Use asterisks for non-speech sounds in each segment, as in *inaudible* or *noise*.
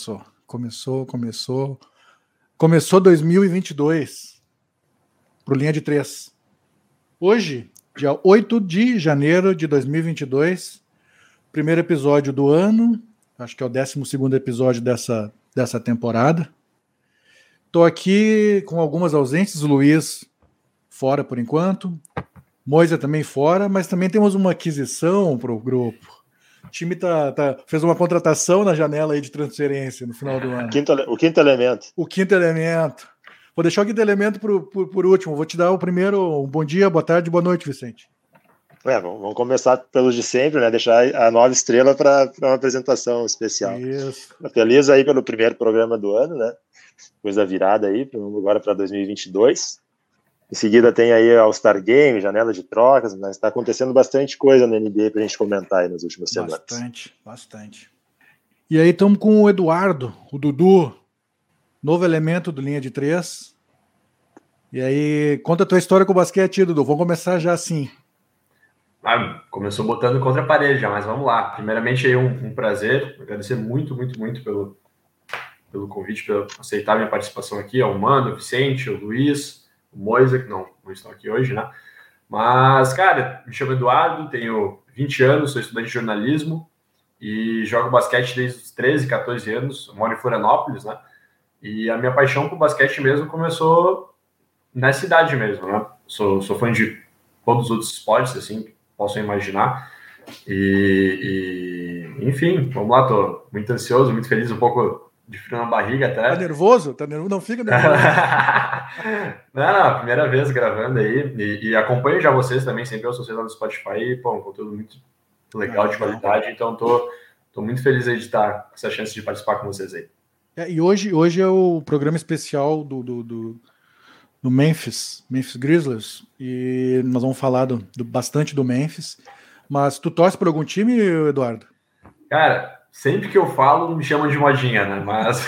começou. Começou, começou. Começou 2022 pro linha de três. Hoje, dia 8 de janeiro de 2022, primeiro episódio do ano, acho que é o 12 episódio dessa, dessa temporada. Estou aqui com algumas ausências, o Luiz fora por enquanto, Moisa também fora, mas também temos uma aquisição para o grupo. O time tá, tá, fez uma contratação na janela aí de transferência no final do ano. Quinto, o quinto elemento. O quinto elemento. Vou deixar o quinto elemento por, por, por último. Vou te dar o primeiro. Um bom dia, boa tarde, boa noite, Vicente. É, vamos começar pelos de sempre, né? Deixar a nova estrela para uma apresentação especial. Isso. Feliz aí pelo primeiro programa do ano, né? Coisa virada aí, agora para 2022. Em seguida tem aí All-Star Game, janela de trocas, mas está acontecendo bastante coisa na NBA para a gente comentar aí nas últimas semanas. Bastante, bastante. E aí estamos com o Eduardo, o Dudu, novo elemento do Linha de Três. E aí, conta a tua história com o basquete, Dudu. Vamos começar já assim. Ah, começou botando contra a parede já, mas vamos lá. Primeiramente, aí um, um prazer, agradecer muito, muito, muito pelo, pelo convite, por aceitar minha participação aqui, ao Mano, o Vicente, o Luiz, o Moisa, que não, não estão aqui hoje, né? Mas, cara, me chamo Eduardo, tenho 20 anos, sou estudante de jornalismo e jogo basquete desde os 13, 14 anos, moro em Florianópolis, né? E a minha paixão por basquete mesmo começou nessa idade mesmo, né? Sou, sou fã de todos os outros esportes, assim, possam imaginar. E, e, enfim, vamos lá, tô muito ansioso, muito feliz, um pouco de frio na barriga até. Tá nervoso? Tá nervoso? Não fica nervoso. *laughs* não, não, primeira vez gravando aí. E, e, acompanho já vocês também, sempre eu sou vocês lá no Spotify. E, pô, um conteúdo muito legal, de qualidade. Então, tô, tô muito feliz aí de estar com essa chance de participar com vocês aí. É, e hoje, hoje é o programa especial do, do, do, do Memphis, Memphis Grizzlies. E nós vamos falar do, do, bastante do Memphis. Mas tu torce por algum time, Eduardo? Cara, sempre que eu falo, me chamam de modinha, né? Mas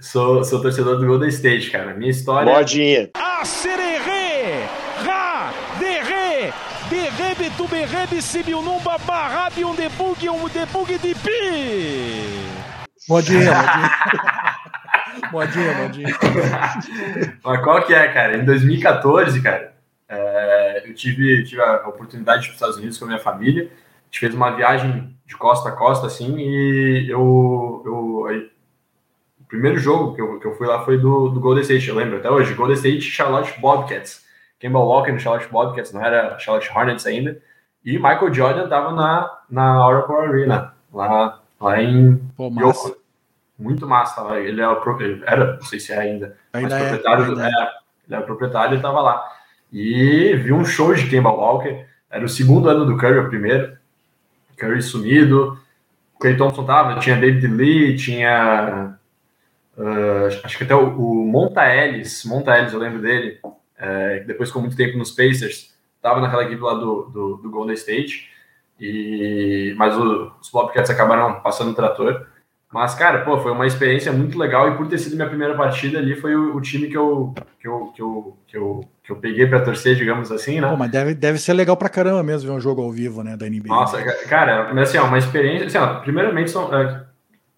*laughs* sou, sou torcedor do Golden State, cara. Minha história. Modinha. Acererê! Ra! Derê! Derê betuberê bicibiunumba barrabi um debug um debug de pi! Modinha, modinha. modinha, modinha. Mas qual que é, cara? Em 2014, cara, é, eu tive, tive a oportunidade de ir para os Estados Unidos com a minha família. A gente fez uma viagem de costa a costa, assim, e eu, eu aí, o primeiro jogo que eu, que eu fui lá foi do, do Golden State, eu lembro até hoje, Golden State Charlotte Bobcats, Kemba Walker no Charlotte Bobcats, não era Charlotte Hornets ainda, e Michael Jordan tava na, na Oracle Arena, lá, lá em Pô, massa. Muito massa, ele, é ele era, não sei se é ainda, ainda mas é, proprietário, ainda é. é, ele era proprietário e tava lá. E vi um show de Kemba Walker, era o segundo ano do Curry, o primeiro, Curry sumido. Clay Thompson tava, tinha David Lee, tinha. Uh, acho que até o, o Monta Ellis, Monta Ellis, eu lembro dele, é, depois ficou muito tempo nos Pacers, tava naquela equipe lá do, do, do Golden State, e, mas o, os Bobcats acabaram passando o trator. Mas, cara, pô, foi uma experiência muito legal e por ter sido minha primeira partida ali, foi o, o time que eu, que eu, que eu, que eu, que eu peguei para torcer, digamos assim, né? Pô, mas deve, deve ser legal pra caramba mesmo ver um jogo ao vivo, né, da NBA. Nossa, cara, mas assim, ó, uma experiência, assim, ó, primeiramente, são, é,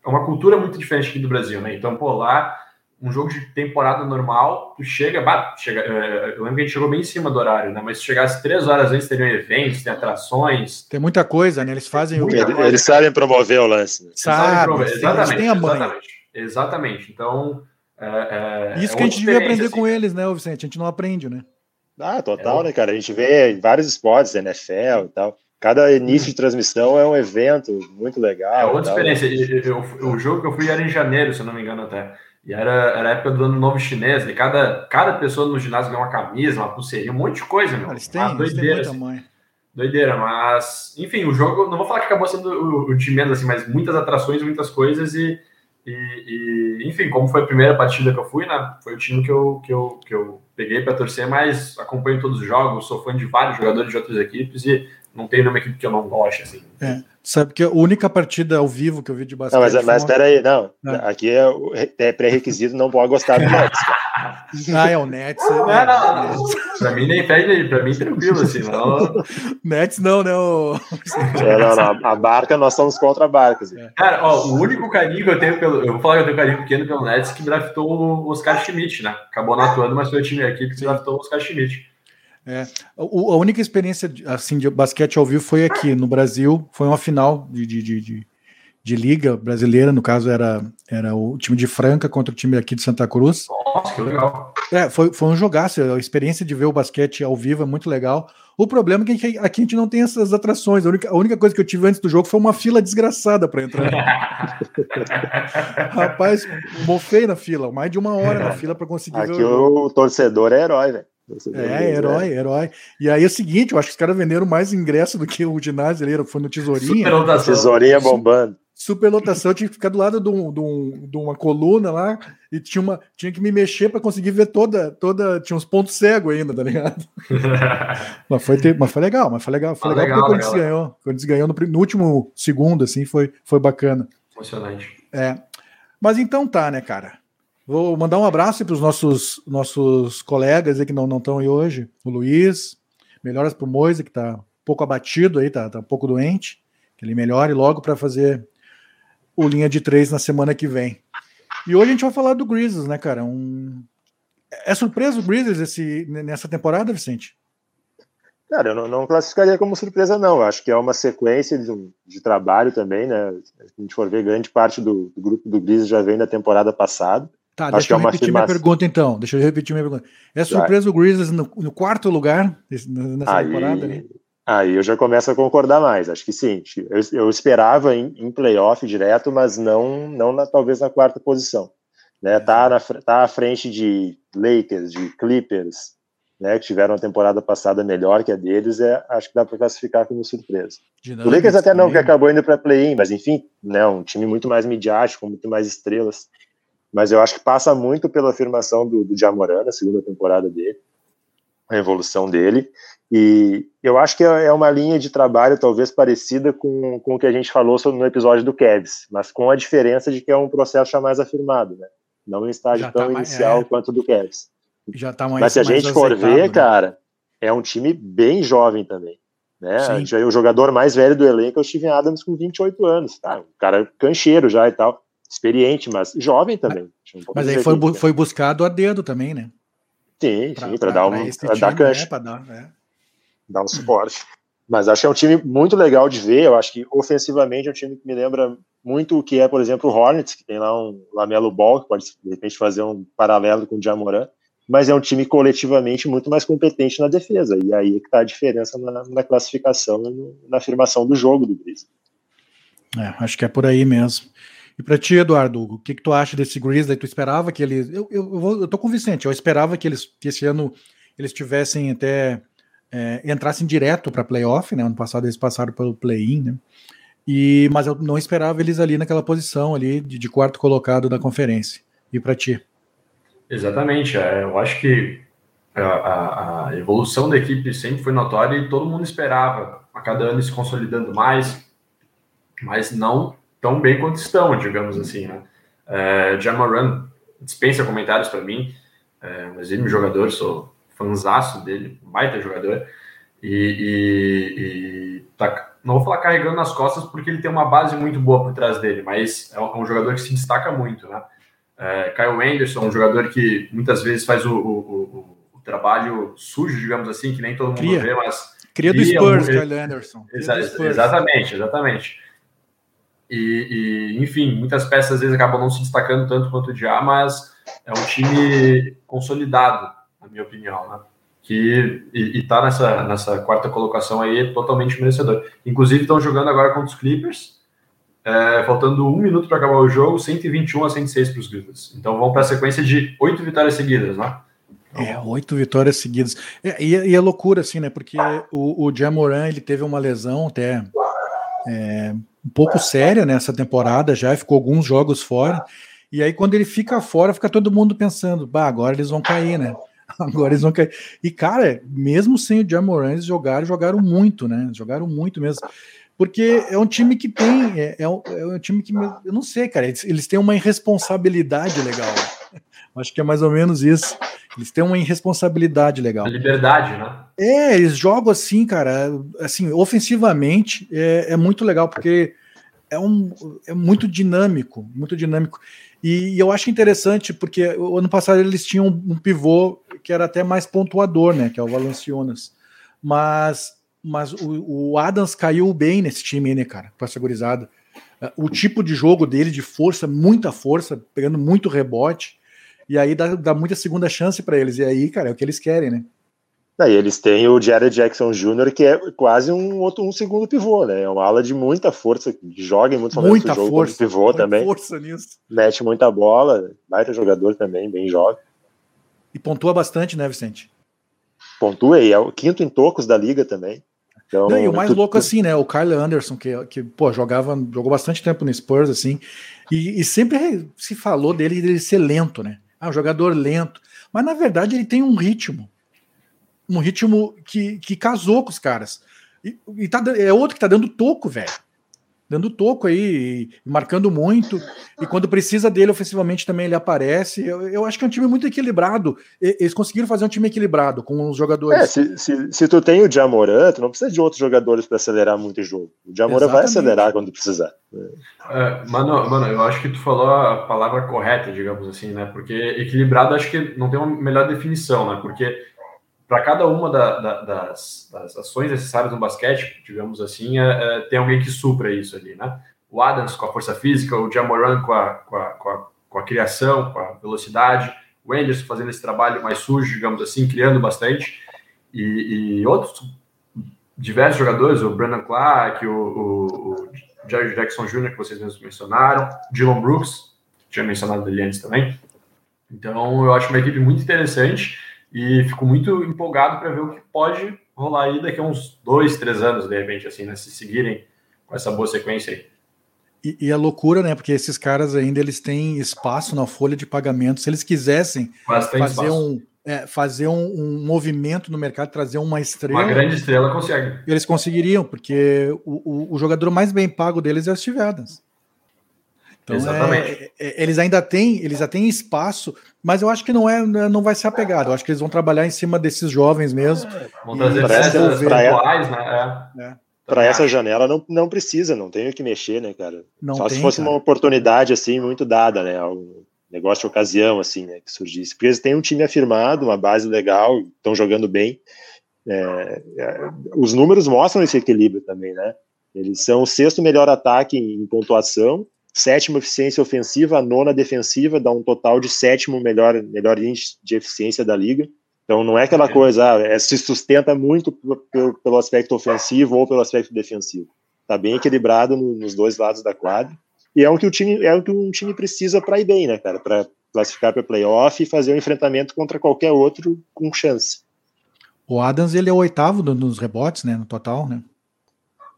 é uma cultura muito diferente aqui do Brasil, né? Então, pô, lá um jogo de temporada normal, tu chega, bah, chega é, eu lembro que a gente chegou bem em cima do horário, né? Mas se chegasse três horas antes, teriam eventos, tem atrações. Tem muita coisa, né? Eles fazem o. Eles, eles sabem promover o lance. Né? Sabe, promover. Exatamente, mãe. Exatamente. exatamente. Então. É, é, Isso é que a gente devia aprender assim. com eles, né, Vicente? A gente não aprende, né? Ah, total, é né, cara? A gente vê vários esportes, NFL e tal. Cada início de transmissão é um evento muito legal. É outra experiência. Eu, eu, o jogo que eu fui era em janeiro, se eu não me engano, até. E era, era a época do ano novo chinês, e cada, cada pessoa no ginásio ganhou uma camisa, uma pulseirinha, um monte de coisa, meu. Eles têm, ah, doideira, eles têm assim. Doideira, mas, enfim, o jogo, não vou falar que acabou sendo o, o de menos, assim, mas muitas atrações, muitas coisas, e, e, e, enfim, como foi a primeira partida que eu fui, né, foi o time que eu, que eu, que eu peguei para torcer, mas acompanho todos os jogos, sou fã de vários jogadores de outras equipes, e não tem nenhuma equipe que eu não goste, assim. É. Sabe que a única partida ao vivo que eu vi de basquete. Não, mas, mas uma... peraí, não. É. Aqui é, é pré-requisito, não pode gostar do Nets, cara. *laughs* ah, é o Nets. Não, é, não, não. Pra mim nem pede, pra mim tranquilo, assim, não. *laughs* Nets não, né? O... É, não, não, a barca, nós somos contra a barca. Assim. Cara, ó, o único carinho que eu tenho pelo. Eu vou falar que eu tenho carinho pequeno pelo Nets que draftou o Oscar Schmidt, né? Acabou não atuando, mas foi o time aqui que draftou o Oscar Schmidt. É, o, a única experiência assim de basquete ao vivo foi aqui no Brasil, foi uma final de, de, de, de de liga brasileira, no caso era, era o time de Franca contra o time aqui de Santa Cruz. Nossa, que legal. É, foi, foi um jogaço, a experiência de ver o basquete ao vivo é muito legal. O problema é que aqui a gente não tem essas atrações. A única, a única coisa que eu tive antes do jogo foi uma fila desgraçada para entrar. *laughs* Rapaz, mofei na fila, mais de uma hora na fila para conseguir aqui ver o, o torcedor é herói, velho. É, herói, né? herói. E aí é o seguinte, eu acho que os caras venderam mais ingresso do que o ginásio ali, foi no Tesourinha. Tesourinha bombando superlotação, eu tinha que ficar do lado de, um, de, um, de, uma coluna lá e tinha, uma, tinha que me mexer para conseguir ver toda, toda. Tinha uns pontos cegos ainda, tá ligado? *laughs* mas, foi ter, mas foi legal, mas foi legal. Foi ah, legal, legal, porque quando legal. ganhou, quando ganhou no, no, último segundo, assim, foi, foi bacana. Emocionante. É. Mas então tá, né, cara? Vou mandar um abraço para os nossos, nossos colegas aí que não estão aí hoje. O Luiz, melhoras para o Moise, que está um pouco abatido aí, tá, tá um pouco doente. Que ele melhore logo para fazer o linha de três na semana que vem. E hoje a gente vai falar do Grizzlies, né, cara? Um... É surpresa o Grizzlies esse, nessa temporada, Vicente? Cara, eu não, não, classificaria como surpresa, não. Acho que é uma sequência de, de trabalho também, né? Se a gente for ver, grande parte do, do grupo do Grizzlies já vem da temporada passada. Tá, Acho deixa eu é repetir minha pergunta então. Deixa eu repetir minha pergunta. É surpresa o Grizzlies no, no, quarto lugar nessa Aí, temporada, né? Aí eu já começo a concordar mais. Acho que sim. Eu, eu esperava em, em, playoff direto, mas não, não na, talvez na quarta posição. Né? Tá, na, tá à frente de Lakers, de Clippers, né? Que tiveram uma temporada passada melhor que a deles. É, acho que dá para classificar como surpresa. o Lakers até não, que acabou indo para play-in, mas enfim, né? Um time muito mais midiático, muito mais estrelas. Mas eu acho que passa muito pela afirmação do, do Jamoran na segunda temporada dele, a evolução dele. E eu acho que é, é uma linha de trabalho talvez parecida com, com o que a gente falou sobre, no episódio do Kevs, mas com a diferença de que é um processo já mais afirmado, né? Não em estágio já tão tá inicial é, quanto do Kevs. Já tá mais, mas se a gente for ver, né? cara, é um time bem jovem também. Né? o jogador mais velho do elenco é o Steven Adams com 28 anos. Tá? Um cara cancheiro já e tal. Experiente, mas jovem também. Mas, mas aí foi, foi buscado a dedo também, né? Sim, pra, sim, para dar, um, pra dar cancha. Né? Dar, é dar um suporte. Mas acho que é um time muito legal de ver. Eu acho que ofensivamente é um time que me lembra muito o que é, por exemplo, o Hornets, que tem lá um Lamelo Ball, que pode de repente fazer um paralelo com o Jamoran, mas é um time coletivamente muito mais competente na defesa. E aí é que está a diferença na, na classificação e na afirmação do jogo do Grizzlies. É, acho que é por aí mesmo. E para ti, Eduardo, o que, que tu acha desse Grizzlies? Tu esperava que eles. Eu, eu, eu, eu tô com o Vicente, eu esperava que eles que esse ano eles tivessem até é, entrassem direto para playoff, né? Ano passado eles passaram pelo play-in, né? E, mas eu não esperava eles ali naquela posição ali de, de quarto colocado da conferência. E para ti? Exatamente. É, eu acho que a, a, evolução da equipe sempre foi notória e todo mundo esperava a cada ano se consolidando mais, mas não tão bem quanto estão, digamos assim. Né? É, Jamaran dispensa comentários para mim, é, um exímio jogador, sou fanzaço dele, baita jogador, e, e, e tá, não vou falar carregando nas costas porque ele tem uma base muito boa por trás dele, mas é um, é jogador que se destaca muito, né? É, Kyle Anderson, um jogador que muitas vezes faz o, o, o, o trabalho sujo, digamos assim, que nem todo mundo cria. vê, mas. Cria do Spurs, Kyle Anderson. Exa Spurs. Exatamente, exatamente. E, e, enfim, muitas peças às vezes acabam não se destacando tanto quanto o Dia, mas é um time consolidado na minha opinião, né? Que e, tá nessa, nessa quarta colocação aí é totalmente merecedor. Inclusive estão jogando agora contra os Clippers, é, faltando um minuto para acabar o jogo, 121 a 106 para os Grizzlies. Então vão para a sequência de oito vitórias seguidas, né? É, oito vitórias seguidas. É, e, e, é loucura, assim, né? Porque o, o Jamoran, ele teve uma lesão até é, um pouco séria nessa temporada já, ficou alguns jogos fora. E aí, quando ele fica fora, fica todo mundo pensando, bah, agora eles vão cair, né? *laughs* Agora eles vão cair. E, cara, mesmo sem o Jamoran, eles jogaram, jogaram muito, né? Jogaram muito mesmo. Porque é um time que tem. É, é, um, é um, time que. Eu não sei, cara. Eles, eles têm uma irresponsabilidade legal. Acho que é mais ou menos isso. Eles têm uma irresponsabilidade legal. A liberdade, né? É, eles jogam assim, cara, assim, ofensivamente é, é muito legal, porque é, um, é muito dinâmico, muito dinâmico. E, e, eu acho interessante, porque o ano passado eles tinham um pivô que era até mais pontuador, né? Que é o Valanciunas. Mas, mas o, o Adams caiu bem nesse time, né, cara? Com essa gurizada. O tipo de jogo dele, de força, muita força, pegando muito rebote. E aí dá, dá muita segunda chance para eles. E aí, cara, é o que eles querem, né? Daí eles têm o Jared Jackson Jr., que é quase um outro um segundo pivô, né? É uma ala de muita força, que joga em muitos momentos muita do jogo força, pivô muita também. Força nisso. Mete muita bola, baita jogador também, bem jovem. E pontua bastante, né, Vicente? Pontua e é o quinto em tocos da liga também. Então, Não, e o mais tu, louco tu... assim, né? O Kyle Anderson, que, que pô, jogava, jogou bastante tempo no Spurs, assim, e, e sempre se falou dele, dele ser lento, né? Ah, um jogador lento. Mas na verdade ele tem um ritmo. Um ritmo que, que casou com os caras. E, e tá, é outro que tá dando toco, velho dando toco aí, marcando muito, e quando precisa dele ofensivamente também ele aparece. Eu, eu acho que é um time muito equilibrado. Eles conseguiram fazer um time equilibrado com os jogadores. É, se, se, se tu tem o Jamoran, tu não precisa de outros jogadores para acelerar muito o jogo. O Jamoran vai acelerar quando precisar. É, mano, mano, eu acho que tu falou a palavra correta, digamos assim, né? Porque equilibrado acho que não tem uma melhor definição, né? Porque para cada uma da, da, das, das, ações necessárias no basquete, digamos assim, é, é, tem alguém que supra isso ali, né? O Adams com a força física, o Jamoran com a, com a, com a, com a criação, com a velocidade, o Anderson fazendo esse trabalho mais sujo, digamos assim, criando bastante, e, e outros diversos jogadores, o Brandon Clark, o, o, o Jackson Jr., que vocês mesmos mencionaram, Dylan Brooks, que tinha mencionado dele antes também. Então, eu acho uma equipe muito interessante e fico muito empolgado para ver o que pode rolar aí daqui a uns dois, três anos, de repente, assim, né? Se seguirem com essa boa sequência aí. E, e a loucura, né? Porque esses caras ainda eles têm espaço na folha de pagamento. Se eles quisessem fazer um, é, fazer um, um, movimento no mercado, trazer uma estrela. Uma grande estrela consegue. Eles conseguiriam, porque o, o, o jogador mais bem pago deles é o Steve Adams. Então, Exatamente. É, é, eles ainda têm, eles já têm espaço, mas eu acho que não é, não vai ser apegado. Eu acho que eles vão trabalhar em cima desses jovens mesmo. É, vão trazer peças atuais, né? É. é. Para essa janela não, não precisa, não tem o que mexer, né, cara? Não Só tem, se fosse cara. uma oportunidade assim muito dada, né? Um negócio de ocasião assim, né, que surgisse. Porque eles têm um time afirmado, uma base legal, estão jogando bem. É, é, os números mostram esse equilíbrio também, né? Eles são o sexto melhor ataque em pontuação sétima eficiência ofensiva, a nona defensiva, dá um total de sétimo melhor, melhor índice de eficiência da liga. Então não é aquela é. coisa, ah, é, se sustenta muito pelo, pelo, aspecto ofensivo ou pelo aspecto defensivo. Está bem equilibrado no, nos dois lados da quadra. E é o que o time, é o que um time precisa para ir bem, né, cara? Para classificar para playoff e fazer um enfrentamento contra qualquer outro com chance. O Adams ele é o oitavo nos rebotes, né, no total, né?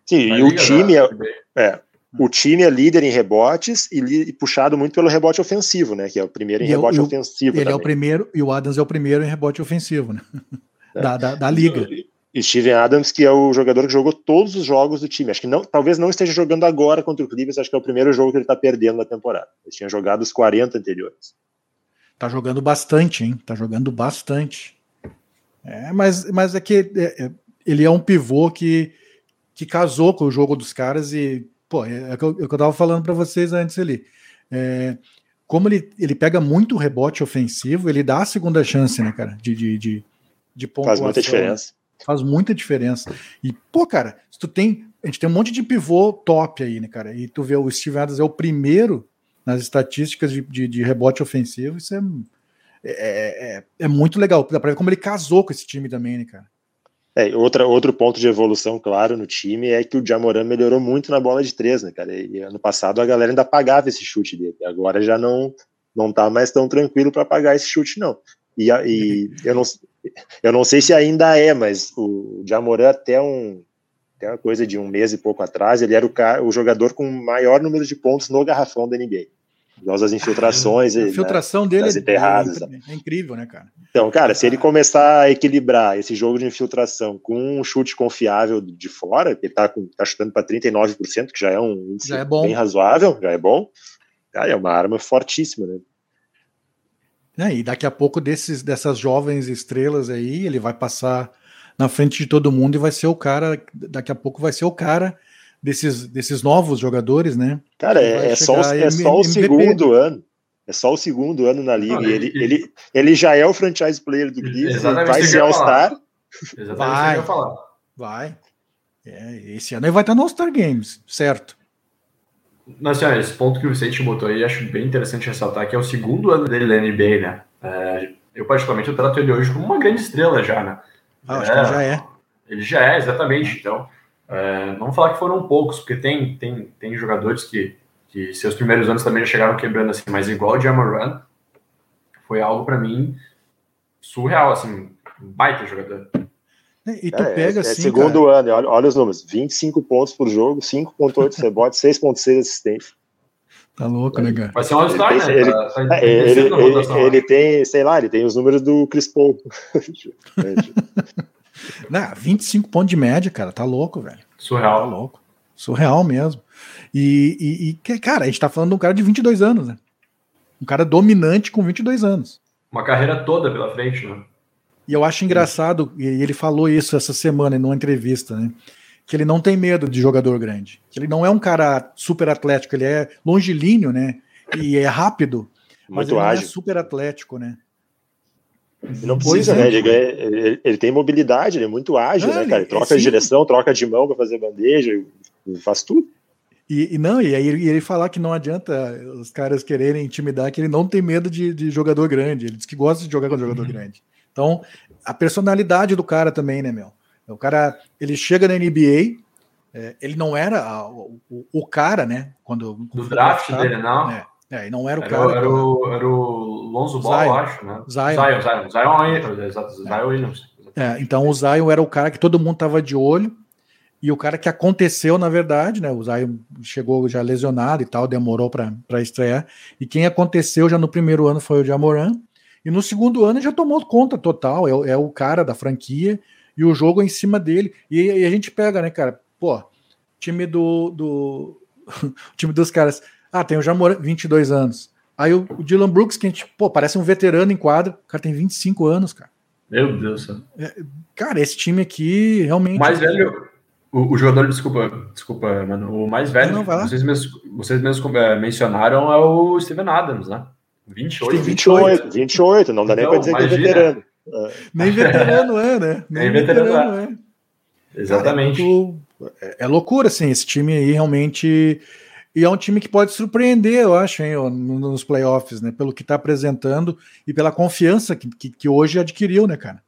Sim, e o time é, é, o time é líder em rebotes e, li, e, puxado muito pelo rebote ofensivo, né? Que é o primeiro em e rebote ofensivo. Ele também. é o primeiro, e o Adams é o primeiro em rebote ofensivo, né? É. Da, da, da, liga. E Steven Adams, que é o jogador que jogou todos os jogos do time. Acho que não, talvez não esteja jogando agora contra o Clippers, acho que é o primeiro jogo que ele está perdendo na temporada. Ele tinha jogado os 40 anteriores. Tá jogando bastante, hein? Tá jogando bastante. É, mas, mas é que é, é ele é um pivô que, que casou com o jogo dos caras e Pô, é, é, o que eu, é eu tava falando para vocês antes ali. É, como ele, ele pega muito rebote ofensivo, ele dá a segunda chance, né, cara? De, de, de, de pontuação. Faz muita diferença. Faz muita diferença. E, pô, cara, se tu tem. A gente tem um monte de pivô top aí, né, cara? E tu vê o Steve Adams é o primeiro nas estatísticas de, de, de rebote ofensivo, isso é, é, é, é, muito legal. Dá pra ver como ele casou com esse time também, né, cara? É, outra, outro ponto de evolução, claro, no time é que o Jamoran melhorou muito na bola de três, né, cara? E ano passado a galera ainda pagava esse chute dele, agora já não não tá mais tão tranquilo para pagar esse chute, não. E, e eu, não, eu não sei se ainda é, mas o Jamoran até um até uma coisa de um mês e pouco atrás, ele era o, o jogador com maior número de pontos no garrafão da NBA causa das infiltrações. A né, infiltração né, dele é, é, é, incrível, né, cara? Então, cara, se ele começar a equilibrar esse jogo de infiltração com um chute confiável de fora, ele tá, com, tá chutando para 39%, que já é um índice já é bem razoável, já é bom, cara, é uma arma fortíssima, né? É, e daqui a pouco desses, dessas jovens estrelas aí, ele vai passar na frente de todo mundo e vai ser o cara, daqui a pouco vai ser o cara desses, desses novos jogadores, né? Cara, é, é, só, é só o segundo ano. É só o segundo ano na liga. ele, ele, ele, ele já é o franchise player do Clippers, vai ser All-Star. Vai, vai. É, esse ano ele vai estar no All-Star Games, certo? Mas, senhora, esse ponto que o Vicente botou aí, acho bem interessante ressaltar, que é o segundo ano dele na NBA, né? É, eu, particularmente, eu trato ele hoje como uma grande estrela já, né? Ah, acho é, que ele já é. Ele já é, exatamente. Então, é, não falar que foram poucos, porque tem, tem, tem jogadores que, que seus primeiros anos também já chegaram quebrando assim, mas igual o Jamoran, foi algo para mim surreal, assim, um baita jogador. E tu é, pega é, assim. É segundo cara... ano, olha, olha, os números: 25 pontos por jogo, 5,8 rebotes, 6,6 assistência. Tá louco, né, cara? Vai ser um All-Star, né? Ele, tá, tá é, ele, ele, ele, tem, sei lá, ele tem os números do Chris Paul. *laughs* Não, 25 pontos de média, cara, tá louco, velho. Surreal. Tá louco. Surreal mesmo. E, e, e, cara, a gente tá falando de um cara de 22 anos, né? Um cara dominante com 22 anos. Uma carreira toda pela frente, né? E eu acho engraçado, e ele falou isso essa semana em uma entrevista, né? Que ele não tem medo de jogador grande. Que ele não é um cara super atlético, ele é longilíneo, né? E é rápido. Muito mas ele ágil. é super atlético, né? Não precisa, né? Ele, ele, ele, tem mobilidade, ele é muito ágil, é, né, cara? Ele troca sim. de direção, troca de mão para fazer bandeja, faz tudo. E, e, não, e aí ele, ele falar que não adianta os caras quererem intimidar, que ele não tem medo de, de jogador grande. Ele diz que gosta de jogar com jogador uhum. grande. Então, a personalidade do cara também, né, meu? O cara, ele chega na NBA, é, ele não era a, o, o, cara, né? Quando, do draft dele, não? É, é, não era o era, cara. Era, o, era o Lonzo Ball, eu acho, né? Zion. Zion, Zion, Zion, Zion, Zion Williams. É, então o Zion era o cara que todo mundo tava de olho, e o cara que aconteceu, na verdade, né? O Zion chegou já lesionado e tal, demorou para estrear. E quem aconteceu já no primeiro ano foi o Jamoran. E no segundo ano já tomou conta total, é, é o cara da franquia e o jogo é em cima dele. E, e a gente pega, né, cara? Pô, time do. do *laughs* time dos caras. Ah, tem o Jamoran, 22 anos. Aí o, o, Dylan Brooks, que a gente, pô, parece um veterano em quadra, o cara tem 25 anos, cara. Meu Deus. É, cara, esse time aqui realmente. Mais velho. O, o, jogador, desculpa, desculpa, mano. O mais velho, não, não, vocês mesmos, vocês mesmos é, mencionaram é o Steven Adams, né? 28. Tem 28, 28, não dá nem para dizer imagina. que é veterano. Nem veterano é, né? Nem, nem veterano, veterano é. é. Exatamente. Cara, é, é, loucura, assim, esse time aí realmente. E é um time que pode surpreender, eu acho, hein, nos playoffs, né? Pelo que está apresentando e pela confiança que, que, que hoje adquiriu, né, cara?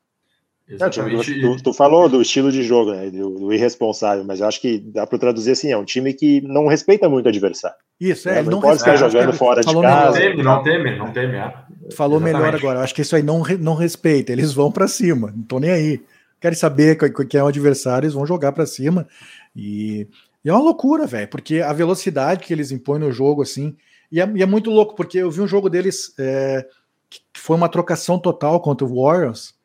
Exatamente. Tu, tu, falou do estilo de jogo, né, do, do, irresponsável, mas eu acho que dá para traduzir assim: é um time que não respeita muito o adversário. Isso, é. Não, não pode ficar jogando fora de casa. Não teme, não teme, não teme. É. Falou Exatamente. melhor agora. Eu acho que isso aí não, não respeita. Eles vão para cima, não estão nem aí. Querem saber quem é o adversário, eles vão jogar para cima. E, e, é uma loucura, velho, porque a velocidade que eles impõem no jogo, assim. E é, e é muito louco, porque eu vi um jogo deles é, que foi uma trocação total contra o Warriors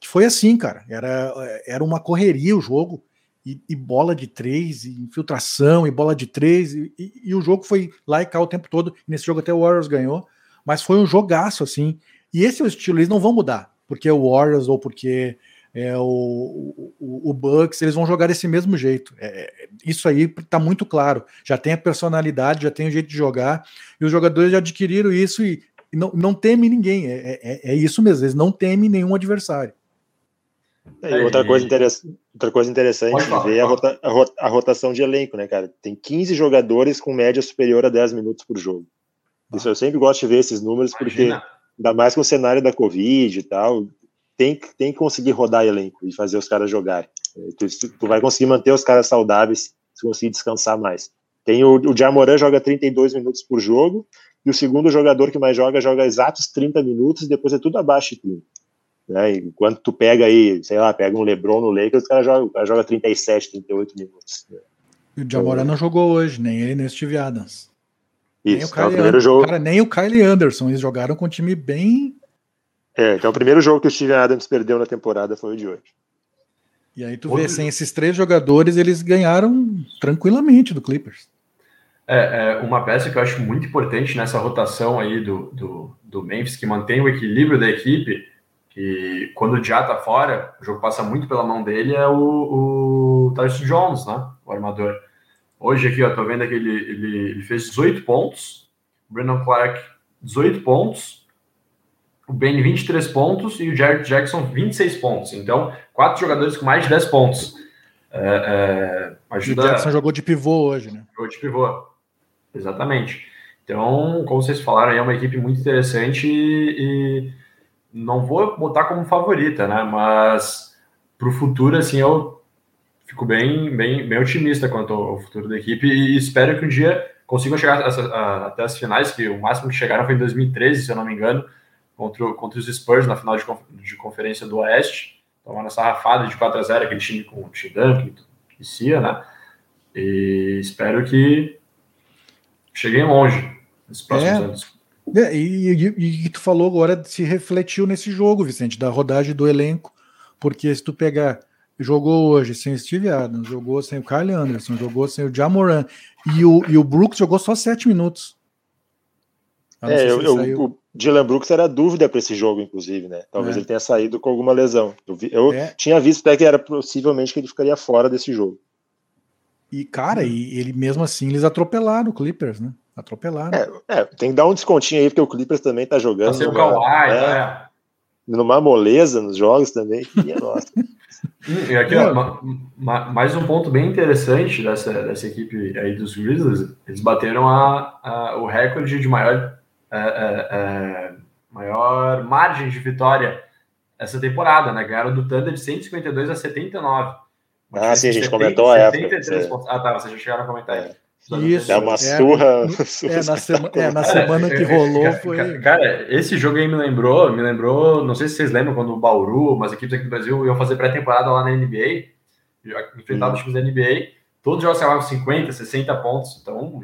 que foi assim, cara. Era, era uma correria o jogo, e, e bola de três, e infiltração, e bola de três, e, e, o jogo foi lá e cá o tempo todo. Nesse jogo até o Warriors ganhou, mas foi um jogaço, assim. E esse é o estilo, eles não vão mudar, porque é o Warriors ou porque é o, o, o Bucks, eles vão jogar desse mesmo jeito. É, isso aí tá muito claro. Já tem a personalidade, já tem o jeito de jogar, e os jogadores já adquiriram isso e, e não, não teme ninguém. É, é, é isso mesmo, eles não temem nenhum adversário. É, outra, coisa outra coisa interessante de ver é a, rota, a, rotação de elenco, né, cara? Tem 15 jogadores com média superior a 10 minutos por jogo. Isso eu sempre gosto de ver esses números, porque, Imagina. ainda mais com o cenário da Covid e tal, tem, tem que conseguir rodar elenco e fazer os caras jogarem. Tu, tu vai conseguir manter os caras saudáveis se conseguir descansar mais. Tem o, o Jamoran joga 32 minutos por jogo, e o segundo jogador que mais joga, joga exatos 30 minutos, e depois é tudo abaixo de 30. Né? Enquanto tu pega aí, sei lá, pega um LeBron no Lakers, o cara joga, o cara joga 37, 38 minutos. E o Jamoran não jogou hoje, nem ele, nem o Steve Adams. Isso, nem o, Kylie é o primeiro jogo. Cara, nem o Kylie Anderson, eles jogaram com um time bem. É, então o primeiro jogo que o Steve Adams perdeu na temporada foi o de hoje. E aí tu vê, sem esses três jogadores, eles ganharam tranquilamente do Clippers. É, é, uma peça que eu acho muito importante nessa rotação aí do, do, do Memphis, que mantém o equilíbrio da equipe, que quando o Já tá fora, o jogo passa muito pela mão dele, é o, o Tyson Jones, né? O armador. Hoje aqui, ó, tô vendo que ele, ele, ele fez 18 pontos, Brandon Clark 18 pontos, o Ben 23 pontos e o Jared Jackson 26 pontos. Então, quatro jogadores com mais de 10 pontos. É, é, ajuda... O Jackson jogou de pivô hoje, né? Jogou de pivô, exatamente. Então, como vocês falaram, é uma equipe muito interessante e, e não vou botar como favorita, né? Mas para o futuro, assim, eu fico bem, bem, bem otimista quanto ao futuro da equipe e espero que um dia consigam chegar até as finais, que o máximo que chegaram foi em 2013, se eu não me engano, contra, contra os Spurs na final de, de conferência do Oeste. Tomaram essa rafada de 4 a 0 aquele time com o Shidan, que Cia, né? E espero que cheguem longe nos próximos é. anos. É, e, e, e, tu falou agora se refletiu nesse jogo, Vicente, da rodagem do elenco, porque se tu pegar, jogou hoje sem o Steve Adams, jogou sem o Kyle Anderson, jogou sem o Jamoran, e o, e o Brooks jogou só sete minutos. É, eu, eu, o Dylan Brooks era dúvida para esse jogo, inclusive, né? Talvez é. ele tenha saído com alguma lesão. Eu, vi, eu é. tinha visto até que era possivelmente que ele ficaria fora desse jogo. E, cara, e ele mesmo assim, eles atropelaram o Clippers, né? Atropelaram. É, é, tem que dar um descontinho aí, porque o Clippers também tá jogando. Tá numa, Kawhi, né? numa moleza nos jogos também. nossa. *laughs* e aqui, ó, ma, mais um ponto bem interessante dessa, dessa equipe aí dos Grizzlies, eles bateram a, a o recorde de maior, é, é, é, maior margem de vitória essa temporada, né? Ganharam do Thunder de 152 a 79. Ah, sim, a gente 70, comentou a época. Ah, tá, vocês já chegaram a comentar aí. Isso, é uma surra. É, *laughs* é, na, sema, é, na semana que rolou foi. Cara, esse jogo aí me lembrou, me lembrou, não sei se vocês lembram quando o Bauru, umas equipes aqui do Brasil iam fazer pré-temporada lá na NBA, enfrentava hum. os times da NBA, todos os jogos chamavam 50, 60 pontos, então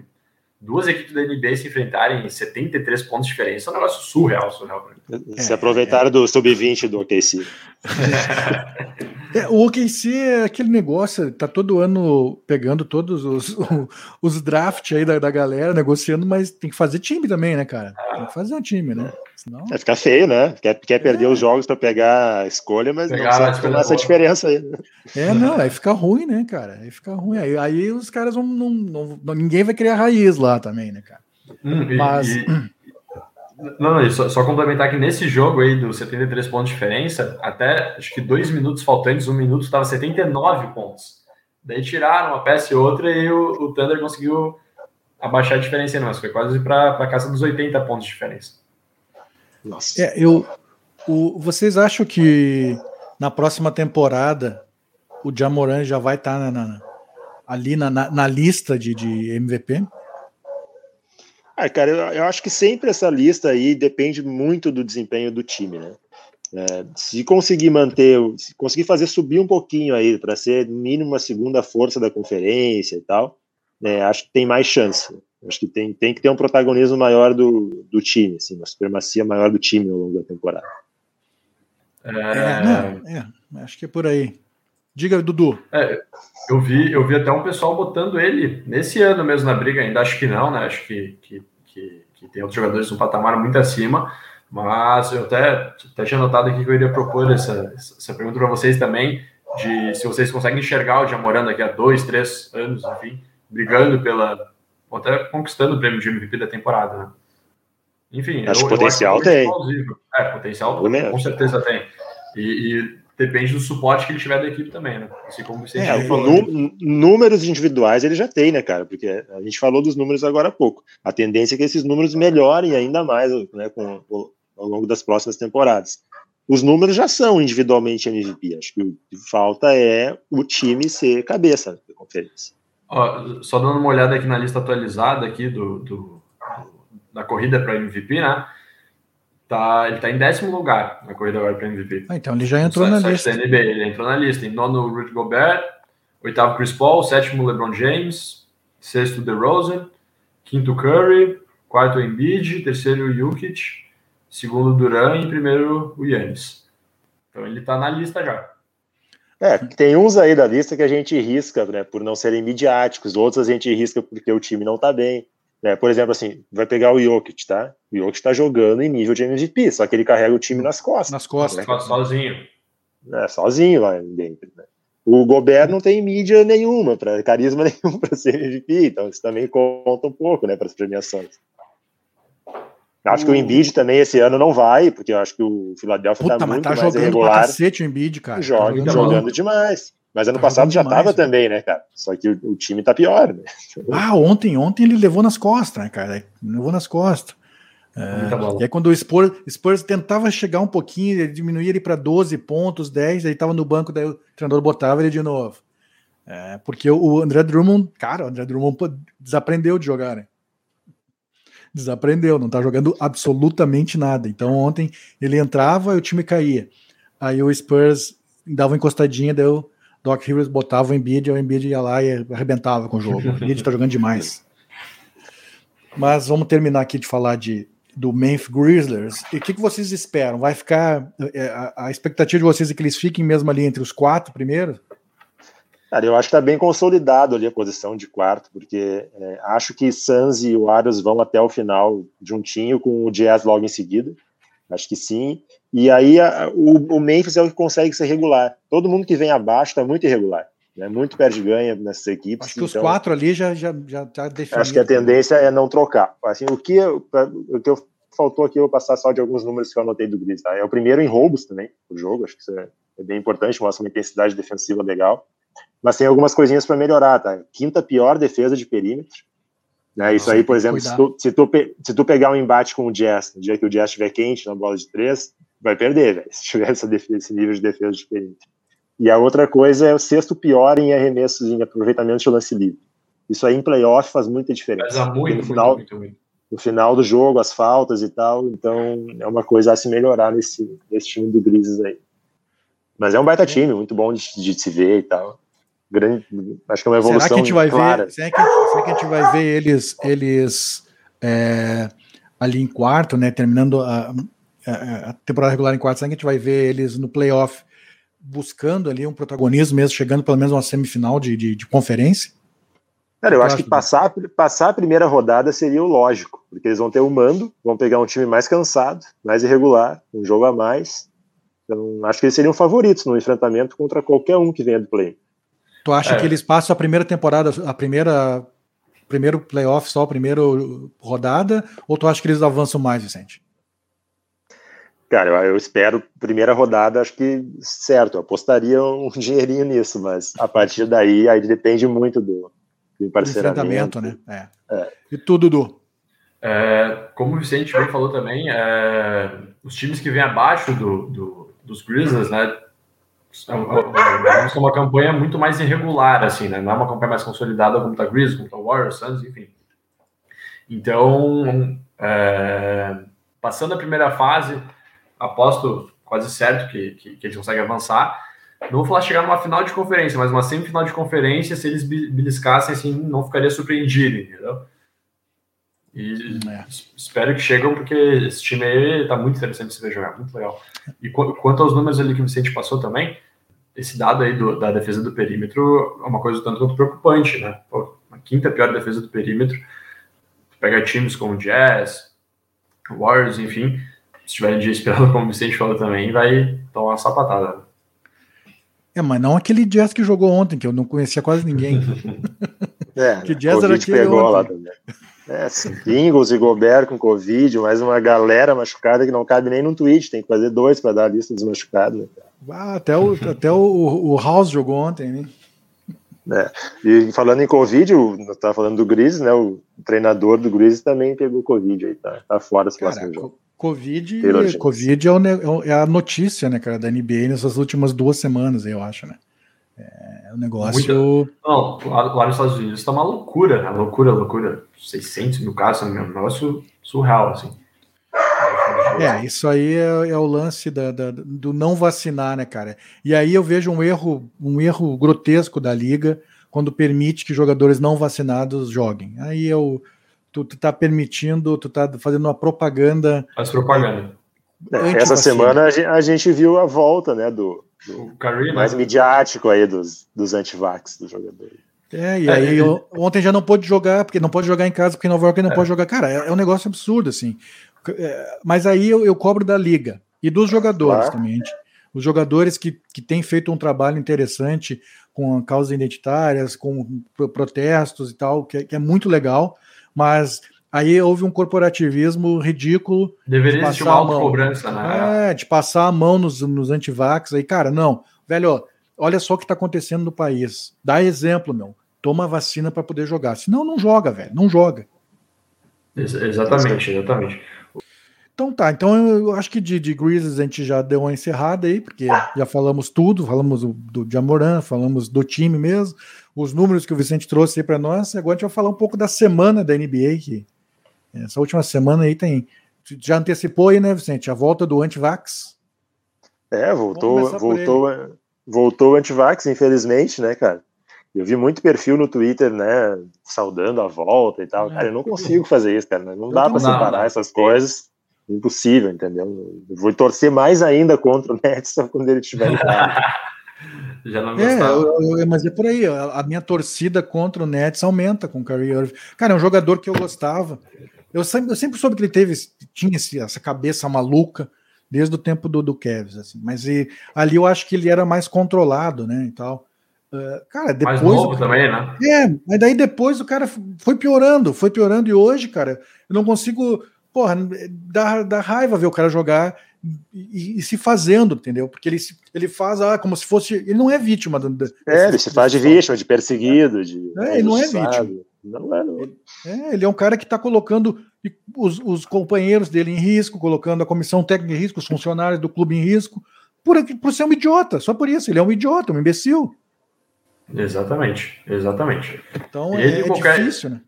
duas equipes da NBA se enfrentarem em 73 pontos de diferença é um negócio surreal, surreal. Se aproveitaram é, do sub-20 do OKC. É, o OKC é aquele negócio, tá todo ano pegando todos os, *laughs* os drafts aí da, da galera, negociando, mas tem que fazer time também, né, cara? Tem que fazer um time, né? Senão... Vai ficar feio, né? Quer, quer perder é. os jogos para pegar a escolha, mas pegar não sabe essa diferença aí. É, não, aí fica ruim, né, cara? Aí fica ruim. Aí, aí os caras vão. Não, não, ninguém vai criar raiz lá também, né, cara? Hum, mas. E, e... Não, não, só, só, complementar que nesse jogo aí dos 73 pontos de diferença, até acho que dois minutos faltantes, um minuto, estava 79 pontos. Daí tiraram uma peça e outra e o, o Thunder conseguiu abaixar a diferença, mas foi quase para a casa dos 80 pontos de diferença. Nossa. É, eu, o, vocês acham que na próxima temporada o Jamoran já vai estar tá na, na, ali na, na, lista de, de MVP? Ah, cara, eu, eu, acho que sempre essa lista aí depende muito do desempenho do time, né? É, se conseguir manter, se conseguir fazer subir um pouquinho aí para ser mínimo a segunda força da conferência e tal, né, acho que tem mais chance. Acho que tem, tem que ter um protagonismo maior do, do time, assim, uma supremacia maior do time ao longo da temporada. É, não, é, acho que é por aí. Diga, Dudu. É, eu vi, eu vi até um pessoal botando ele nesse ano mesmo na briga, ainda acho que não, né? Acho que, que, que, que tem outros jogadores um patamar muito acima, mas eu até, até tinha notado aqui que eu iria propor essa, essa pergunta para vocês também, de se vocês conseguem enxergar o Jamorando daqui a dois, três anos, enfim, brigando pela, ou até conquistando o prêmio de MVP da temporada, né? Enfim, acho eu, potencial eu tem. É, potencial com certeza tem. E, e, depende do suporte que ele tiver da equipe também, né? Assim como você é, números individuais ele já tem, né, cara? Porque a gente falou dos números agora há pouco. A tendência é que esses números melhorem ainda mais né, com, ao longo das próximas temporadas. Os números já são individualmente MVP. Acho que o que falta é o time ser cabeça da conferência. Ó, só dando uma olhada aqui na lista atualizada aqui do, do da corrida para MVP, né? Tá, ele está em décimo lugar na corrida agora para MVP. Ah, então ele já entrou na lista. NBA, ele entrou na lista. Em nono, Rudy Gobert. Oitavo, Chris Paul. Sétimo, LeBron James. Sexto, DeRozan. Quinto, Curry. Quarto, Embiid. Terceiro, Jokic. Segundo, Duran. E primeiro, o Yannis. Então ele está na lista já. É, tem uns aí da lista que a gente risca, né, por não serem midiáticos, outros a gente risca porque o time não tá bem. Né? Por exemplo, assim, vai pegar o Jokic, tá? O Jokic tá jogando em nível de MVP, só que ele carrega o time nas costas. Nas costas. Né? Sozinho. É, sozinho lá dentro, né? O Gobert não tem mídia nenhuma, pra, carisma *laughs* nenhum para ser MVP, então isso também conta um pouco, né, para as premiações. Acho o... que o Embiid também esse ano não vai, porque eu acho que o Philadelphia está muito tá mais irregular. Cacete, o Embiid, cara. Joga, tá jogando, jogando demais. Mas ano tá passado já estava também, né, cara? Só que o, o, time tá pior, né? *laughs* Ah, ontem, ontem ele levou nas costas, né, cara? Levou nas costas. É, e aí quando o Spurs, Spurs tentava chegar um pouquinho, ele diminuía ele para 12 pontos, 10, aí estava no banco, daí o treinador botava ele de novo. É, porque o André Drummond, cara, o André Drummond desaprendeu de jogar, né? Desaprendeu, não tá jogando absolutamente nada. Então ontem ele entrava e o time caía. Aí o Spurs dava uma encostadinha, daí o Doc Rivers botava o Embiid, o Embiid ia lá e arrebentava com o jogo. O Embiid tá jogando demais. Mas vamos terminar aqui de falar de, do Memphis Grizzlies. E o que, que vocês esperam? Vai ficar. É, a, a, expectativa de vocês é que eles fiquem mesmo ali entre os quatro primeiros? Cara, eu acho que está bem consolidado ali a posição de quarto, porque é, acho que Suns e Warriors vão até o final juntinho com o Jazz logo em seguida. Acho que sim. E aí a, o, o, Memphis é o que consegue ser regular. Todo mundo que vem abaixo está muito irregular. Né? Muito perde-ganha nessas equipes. Acho que então, os quatro ali já já já tá definido. Acho que a tendência é não trocar. Assim, o que eu, o que eu faltou aqui eu vou passar só de alguns números que eu anotei do Gris. Tá? É o primeiro em roubos também, o jogo. Acho que isso é, é bem importante, mostra uma intensidade defensiva legal. Mas tem algumas coisinhas para melhorar, tá? Quinta pior defesa de perímetro. Né? Isso aí, por exemplo, se tu, se tu, se, tu, pegar um embate com o Jazz, no dia que o Jazz estiver quente na bola de três, vai perder, velho, se tiver essa defesa, esse nível de defesa de perímetro. E a outra coisa é o sexto pior em arremessos, em aproveitamento de lance livre. Isso aí em playoff faz muita diferença. Faz muito, no final, muito, muito, no final do jogo, as faltas e tal, então é uma coisa a se melhorar nesse, nesse time do Grizzlies aí. Mas é um baita time, muito bom de, de se ver e tal grande, acho que é uma evolução será que a gente vai clara. Ver, será, que, será que a gente vai ver eles, eles é, ali em quarto, né, terminando a, a, a, temporada regular em quarto, será que a gente vai ver eles no playoff buscando ali um protagonismo mesmo, chegando pelo menos uma semifinal de, de, de conferência? Cara, eu acho que passar, passar a primeira rodada seria o lógico, porque eles vão ter o mando, vão pegar um time mais cansado, mais irregular, um jogo a mais. Então, acho que eles seriam favoritos no enfrentamento contra qualquer um que venha do play. Tu acha é. que eles passam a primeira temporada, a primeira primeiro playoff só, a primeira rodada, ou tu acha que eles avançam mais, Vicente? Cara, eu, eu espero primeira rodada, acho que certo, eu apostaria um *laughs* dinheirinho nisso, mas a partir daí aí depende muito do, do emparceramento. né? É. É. E tu, Dudu? É, como o Vicente bem falou também, é, os times que vêm abaixo do, do, dos Grizzlies, né, é, é, é uma campanha muito mais irregular, assim, né? Não é uma campanha mais consolidada como tá Grizzlies, como tá Warriors, Suns, enfim. Então, é, passando a primeira fase, aposto quase certo que, que, que eles conseguem avançar. Não vou falar chegar numa final de conferência, mas uma semifinal de conferência, se eles beliscassem, assim, não ficaria surpreendido, entendeu? E é. espero que cheguem, porque esse time aí tá muito interessante de se ver jogar, muito legal. E quanto aos números ali que o Vicente passou também, esse dado aí do, da defesa do perímetro é uma coisa tanto quanto preocupante, né? Pô, a quinta pior defesa do perímetro. Pega times como Jazz, Warriors, enfim, se tiverem dia esperando, como o Vicente falou também, vai tomar uma sapatada. É, mas não aquele Jazz que jogou ontem, que eu não conhecia quase ninguém. *laughs* é, que Jazz era aquele pegou ontem. lá também. É, Ingles e Gobert com Covid, mais uma galera machucada que não cabe nem no tweet, tem que fazer dois para dar a lista dos machucados. Né? Ah, até o, até o, o House jogou ontem, né? É. E falando em Covid, eu tava falando do Grizzlies, né? O treinador do Grizzlies também pegou Covid aí, tá, tá fora do próximo jogo. Covid, COVID é, o, é, a notícia, né, cara, da NBA nessas últimas duas semanas, eu acho, né? É um negócio. Muito... Não, lá, nos Estados Unidos está uma loucura, né? Loucura, loucura. 600 mil casos, é um negócio surreal, assim. É, isso aí é, é o lance da, da, do não vacinar, né, cara? E aí eu vejo um erro, um erro grotesco da liga quando permite que jogadores não vacinados joguem. Aí eu, tu, tu tá permitindo, tu tá fazendo uma propaganda. Faz propaganda. É, essa semana a gente, a gente, viu a volta, né, do, o Curry, né? mais né? midiático aí dos, dos antivax do jogador. É, e aí eu, ontem já não pôde jogar, porque não pode jogar em casa, porque Nova York não é. pode jogar. Cara, é, é, um negócio absurdo, assim. É, mas aí eu, eu, cobro da liga e dos jogadores claro. também. Os jogadores que, que têm feito um trabalho interessante com causas identitárias, com protestos e tal, que, que é muito legal, mas aí houve um corporativismo ridículo. Deveria existir uma autocobrança, né? É, de passar a mão nos, nos antivax. Aí, cara, não. Velho, olha só o que está acontecendo no país. Dá exemplo, meu toma a vacina para poder jogar. Senão, não joga, velho. Não joga. Exatamente, exatamente. Então tá, então eu acho que de, de Grizzlies a gente já deu uma encerrada aí, porque já falamos tudo, falamos do, do Jamoran, falamos do time mesmo, os números que o Vicente trouxe aí para nós, agora a gente vai falar um pouco da semana da NBA, que essa última semana aí tem, já antecipou aí, né, Vicente, a volta do Antivax. É, voltou, voltou, voltou o Antivax, infelizmente, né, cara? Eu vi muito perfil no Twitter, né, saudando a volta e tal. É, cara, eu não consigo fazer isso, cara. Não dá para separar essas coisas. Impossível, entendeu? Eu vou torcer mais ainda contra o Nets quando ele estiver *laughs* em. Já não é, eu, eu, mas é por aí. A, minha torcida contra o Nets aumenta com o Kyrie Irving. Cara, é um jogador que eu gostava. Eu sempre, eu sempre soube que ele teve, tinha esse, essa cabeça maluca desde o tempo do, do Kevs, assim. Mas e, ali eu acho que ele era mais controlado, né, e tal. Uh, cara, depois. Mais novo também, né? É, mas daí depois o cara foi piorando, foi piorando, e hoje, cara, eu não consigo. Porra, dá, dá raiva ver o cara jogar e, e, se fazendo, entendeu? Porque ele, ele faz ah, como se fosse. Ele não é vítima. Do, é, ele se faz de vítima, de perseguido, de. É, ele não é vítima. Não é, não. Ele, é, ele é um cara que está colocando os, os companheiros dele em risco, colocando a comissão técnica em risco, os funcionários do clube em risco, por, por ser um idiota, só por isso. Ele é um idiota, um imbecil. Exatamente, exatamente. Então ele, é, qualquer, difícil, né?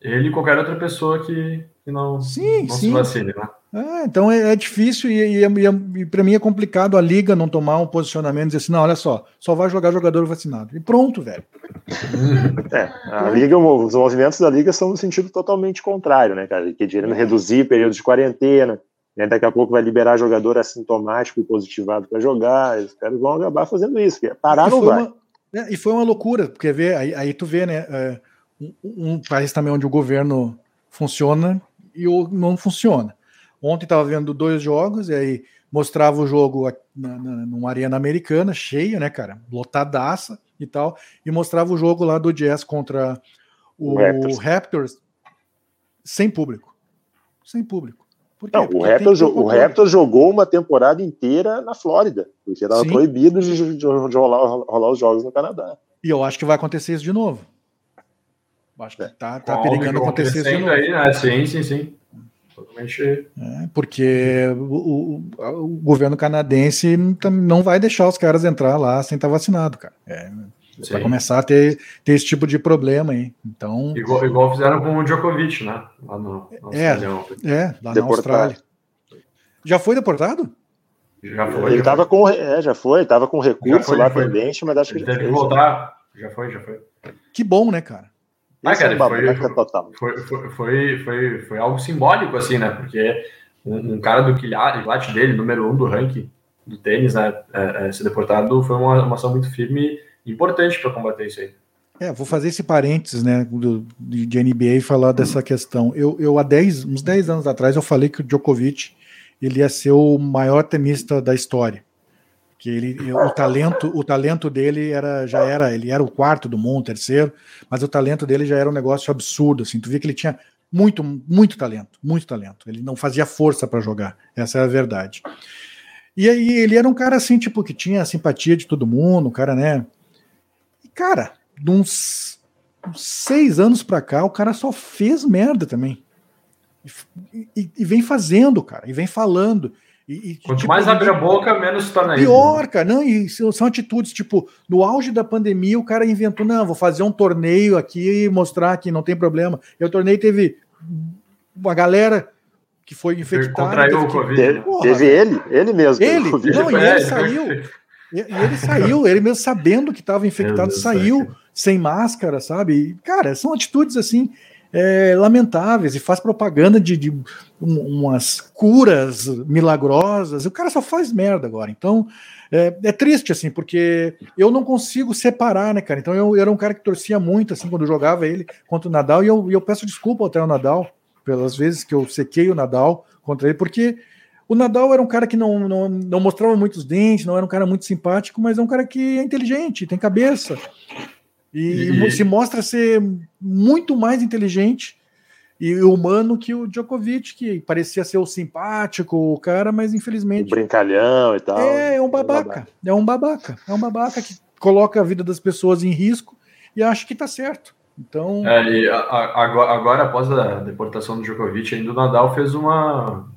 Ele e qualquer outra pessoa que, que não, sim, não sim. se vacine, né? É, então é, é difícil e, e, e, e para mim é complicado a liga não tomar um posicionamento e dizer assim, não, olha só, só vai jogar jogador vacinado. E pronto, velho. É, a liga, os movimentos da liga são no sentido totalmente contrário, né, cara? Que querendo reduzir período de quarentena, né, daqui a pouco vai liberar jogador assintomático e positivado para jogar, os caras vão acabar fazendo isso, parar não vai. Uma, é, e foi uma loucura, porque vê, aí, aí tu vê, né? É, um, um, país também onde o governo funciona e o não funciona. Ontem estava vendo dois jogos, e aí mostrava o jogo na, na, numa arena americana, cheia, né, cara? Lotadaça e tal, e mostrava o jogo lá do Jazz contra o Raptors, Raptors sem público. Sem público. Não, o Raptors, o Raptors jogou uma temporada inteira na Flórida, porque estava proibido de, de rolar, rolar, os jogos no Canadá. E eu acho que vai acontecer isso de novo. Acho que tá, tá perigando acontecer isso de novo. Aí, né? Sim, sim, sim. Totalmente. É, porque o, o, o, governo canadense não vai deixar os caras entrar lá sem estar vacinado, cara. É, vai começar a ter, ter esse tipo de problema aí. Então, igual, igual fizeram com o Djokovic, né? Lá no, é, é, lá na Austrália. Já foi deportado? Já foi. Ele estava com, é, já foi, estava com recurso foi, lá pendente, mas acho que ele teve que voltar. Já foi, já foi. Que bom, né, cara? Ah, cara, é foi, foi, foi, foi, foi, foi, algo simbólico, assim, né? Porque um, um cara do quilate dele, número um do ranking do tênis, né? É, é, ser deportado foi uma, uma ação muito firme e importante para combater isso aí. É, vou fazer esse parênteses, né, do, de NBA e falar dessa questão. Eu, eu há 10, uns 10 anos atrás, eu falei que o Djokovic ele ia ser o maior tenista da história que ele, o talento, o talento dele era já era, ele era o quarto do mundo, terceiro, mas o talento dele já era um negócio absurdo, assim, tu via que ele tinha muito, muito talento, muito talento. Ele não fazia força para jogar, essa é a verdade. E aí ele era um cara assim, tipo, que tinha a simpatia de todo mundo, um cara, né? E, cara, de uns, uns seis anos para cá, o cara só fez merda também. E, e, e, vem fazendo, cara, e vem falando. E, e, Quanto tipo, mais abre a boca, menos se torna Pior, cara. Não, e são atitudes, tipo, no auge da pandemia, o cara inventou, não, vou fazer um torneio aqui e mostrar que não tem problema. E o torneio teve uma galera que foi infectada. Contraiu o Covid. Teve, teve, ele, ele mesmo. Ele, não, e ele saiu. E ele saiu, ele mesmo sabendo que estava infectado, saiu sem máscara, sabe? E, cara, são atitudes assim é, lamentáveis e faz propaganda de, de um, umas curas milagrosas. O cara só faz merda agora. Então é, é, triste, assim, porque eu não consigo separar, né, cara? Então eu, eu, era um cara que torcia muito, assim, quando jogava ele contra o Nadal, e eu, eu peço desculpa até o Nadal pelas vezes que eu sequei o Nadal contra ele, porque o Nadal era um cara que não, não, não mostrava muitos dentes, não era um cara muito simpático, mas é um cara que é inteligente, tem cabeça. E, e... se mostra ser muito mais inteligente e humano que o Djokovic, que parecia ser o simpático, o cara, mas infelizmente. O brincalhão e tal. É, é um babaca. É um babaca. É um babaca que coloca a vida das pessoas em risco e acha que tá certo. Então. É, a, a, agora, agora, após a deportação do Djokovic, ainda o Nadal fez uma.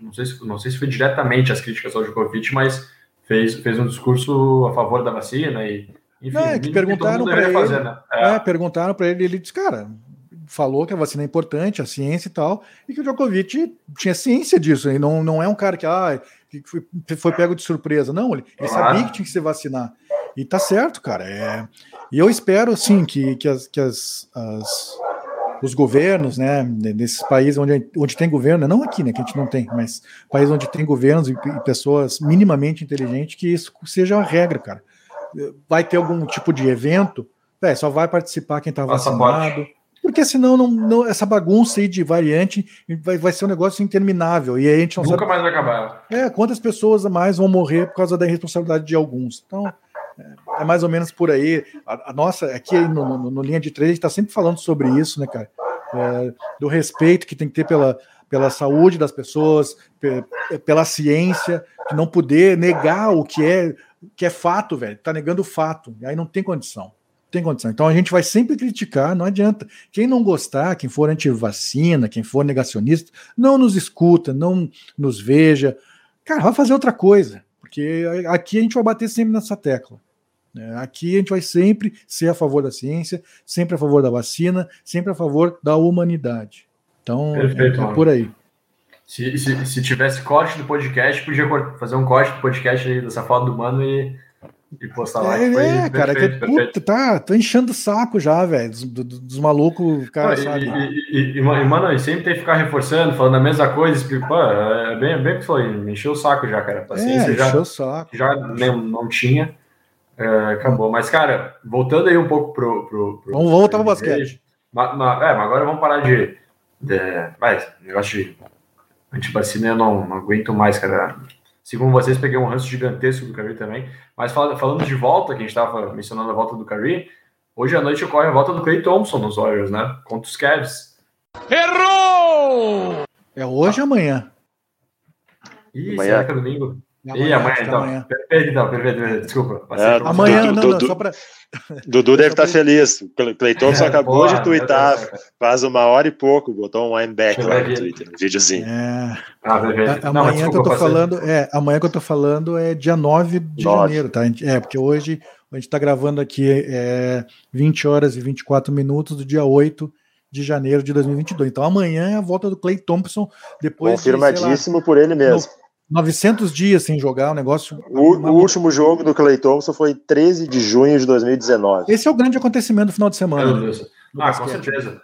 Não sei, se, não sei se foi diretamente as críticas ao Djokovic, mas fez, fez um discurso a favor da vacina e enfim, é, que perguntaram para ele, fazer, né? é. É, perguntaram para ele, ele disse, cara, falou que a vacina é importante, a ciência e tal, e que o Djokovic tinha ciência disso, ele não, não é um cara que, ah, que foi, foi pego de surpresa, não, ele, ele sabia que tinha que se vacinar, e tá certo, cara, é, e eu espero, sim, que, que, as, que as, as os governos, né, nesses países onde, onde tem governo, não aqui, né, que a gente não tem, mas países onde tem governos e, e pessoas minimamente inteligentes, que isso seja a regra, cara vai ter algum tipo de evento, é, só vai participar quem está vacinado. Porque senão não, não, essa bagunça aí de variante vai, vai ser um negócio interminável. E a gente não Nunca sabe, mais vai acabar. É, quantas pessoas a mais vão morrer por causa da irresponsabilidade de alguns. Então, é, é mais ou menos por aí. A, a nossa, aqui no, no, no, linha de três, a gente está sempre falando sobre isso, né, cara? É, do respeito que tem que ter pela, pela saúde das pessoas, pela ciência, de não poder negar o que é que é fato, velho. Tá negando o fato. Aí não tem condição. Tem condição. Então a gente vai sempre criticar, não adianta. Quem não gostar, quem for anti-vacina, quem for negacionista, não nos escuta, não nos veja. Cara, vai fazer outra coisa. Porque aqui a gente vai bater sempre nessa tecla. Né? Aqui a gente vai sempre ser a favor da ciência, sempre a favor da vacina, sempre a favor da humanidade. Então, Perfeito, é por aí. Se, se, se, tivesse corte do podcast, podia fazer um corte do podcast aí dessa foto do mano e, e postar lá. É, é cara, perfeito, que, puta, tá, tô enchendo o saco já, velho, dos, dos, malucos, cara, e, sabe? E, e, e, mano, e sempre tem que ficar reforçando, falando a mesma coisa, explica, é bem, bem que foi, me encheu o saco já, cara. Paciência é, já, encheu o saco. Já não, não tinha. É, acabou. Mas, cara, voltando aí um pouco pro. pro, pro vamos voltar pro basquete. Mas, mas, é, mas agora vamos parar de. de vai, negócio de Antivacina eu não, não aguento mais, cara. Segundo vocês, peguei um ranço gigantesco do Curry também. Mas falando de volta, que a gente estava mencionando a volta do Curry, hoje à noite ocorre a volta do Clay Thompson nos Warriors, né? Contra os Cavs. Errou! É hoje ou amanhã? Ih, amanhã. será que é domingo? Amanhã, e amanhã, então. Amanhã. Perfeito, então, perfeito, perfeito. Desculpa. É, amanhã, não, não, só para. Dudu *laughs* deve estar tá feliz. Cleiton só *laughs* acabou de twittar faz uma hora e pouco, botou um wineback lá no Twitter, um videozinho. É. Ah, amanhã não, que eu tô falando, é, amanhã que eu tô falando é dia 9 de 9. janeiro, tá? É, porque hoje a gente tá gravando aqui é 20 horas e 24 minutos do dia 8 de janeiro de 2022. Então amanhã é a volta do Clay Thompson depois confirmadíssimo de, lá, por ele mesmo. 900 dias sem jogar, um negócio. O, o, último jogo do Clay Thompson foi 13 de junho de 2019. Esse é o grande acontecimento do final de semana. Né? Ah, com certeza.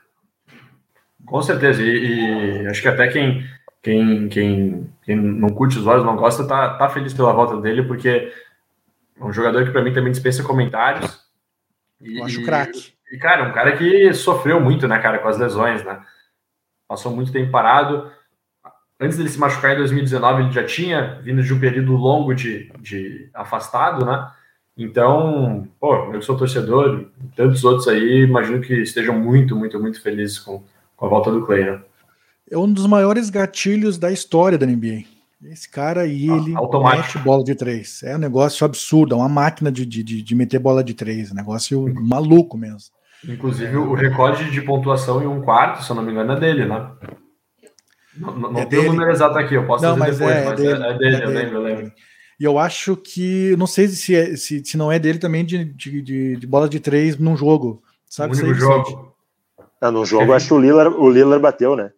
Com certeza. E, e, acho que até quem, quem, quem, quem não curte os olhos, não gosta, tá, tá feliz pela volta dele, porque é um jogador que para mim também dispensa comentários. E, Eu acho craque. E, cara, um cara que sofreu muito, né, cara, com as lesões, né? Passou muito tempo parado antes dele se machucar em 2019, ele já tinha vindo de um período longo de, de afastado, né? Então, pô, eu sou torcedor, e tantos outros aí, imagino que estejam muito, muito, muito felizes com, com a volta do Clay, né? É um dos maiores gatilhos da história da NBA. Esse cara aí, ah, ele Automático. mete bola de três. É um negócio absurdo, é uma máquina de, de, de meter bola de três, um negócio maluco mesmo. Inclusive, o recorde de pontuação em um quarto, se eu não me engano, é dele, né? Não, não é tem o número exato aqui, eu posso não, mas depois, é, mas dele, é, é dele, é eu lembro, eu lembro. E eu acho que, não sei se, é, se, se não é dele também de, de, de, de bola de três num jogo. Sabe? Um único jogo. Ah, no jogo, acho que o Lillard, o Lillard bateu, né?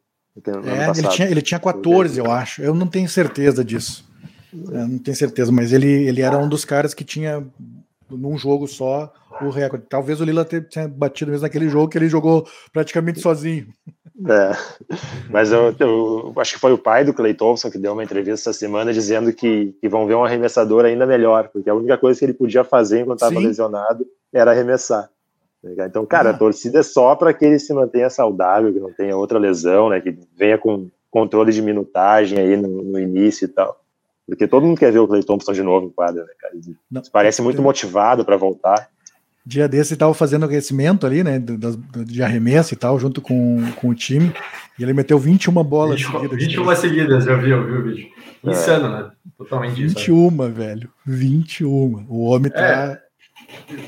É, ele tinha, ele tinha 14, eu acho. Eu não tenho certeza disso. Eu não tenho certeza, mas ele, ele era um dos caras que tinha, num jogo só, o recorde. Talvez o Lila tenha batido mesmo naquele jogo que ele jogou praticamente sozinho. É, mas eu, eu, acho que foi o pai do Clay Thompson que deu uma entrevista essa semana dizendo que, que vão ver um arremessador ainda melhor, porque a única coisa que ele podia fazer enquanto estava lesionado era arremessar. Então, cara, a ah. torcida é só para que ele se mantenha saudável, que não tenha outra lesão, né? Que venha com controle de minutagem aí no, no início e tal. Porque todo mundo quer ver o Clay Thompson de novo em quadra, né, cara? Ele não, parece muito motivado para voltar. Dia desse ele estava fazendo aquecimento ali, né, de arremesso e tal, junto com, com o time, e ele meteu 21 bolas 20, seguidas. 21 seguidas, eu vi, eu vi o vídeo. É. Insano, é. né? Totalmente 21, insano. velho. 21. O homem tá. É.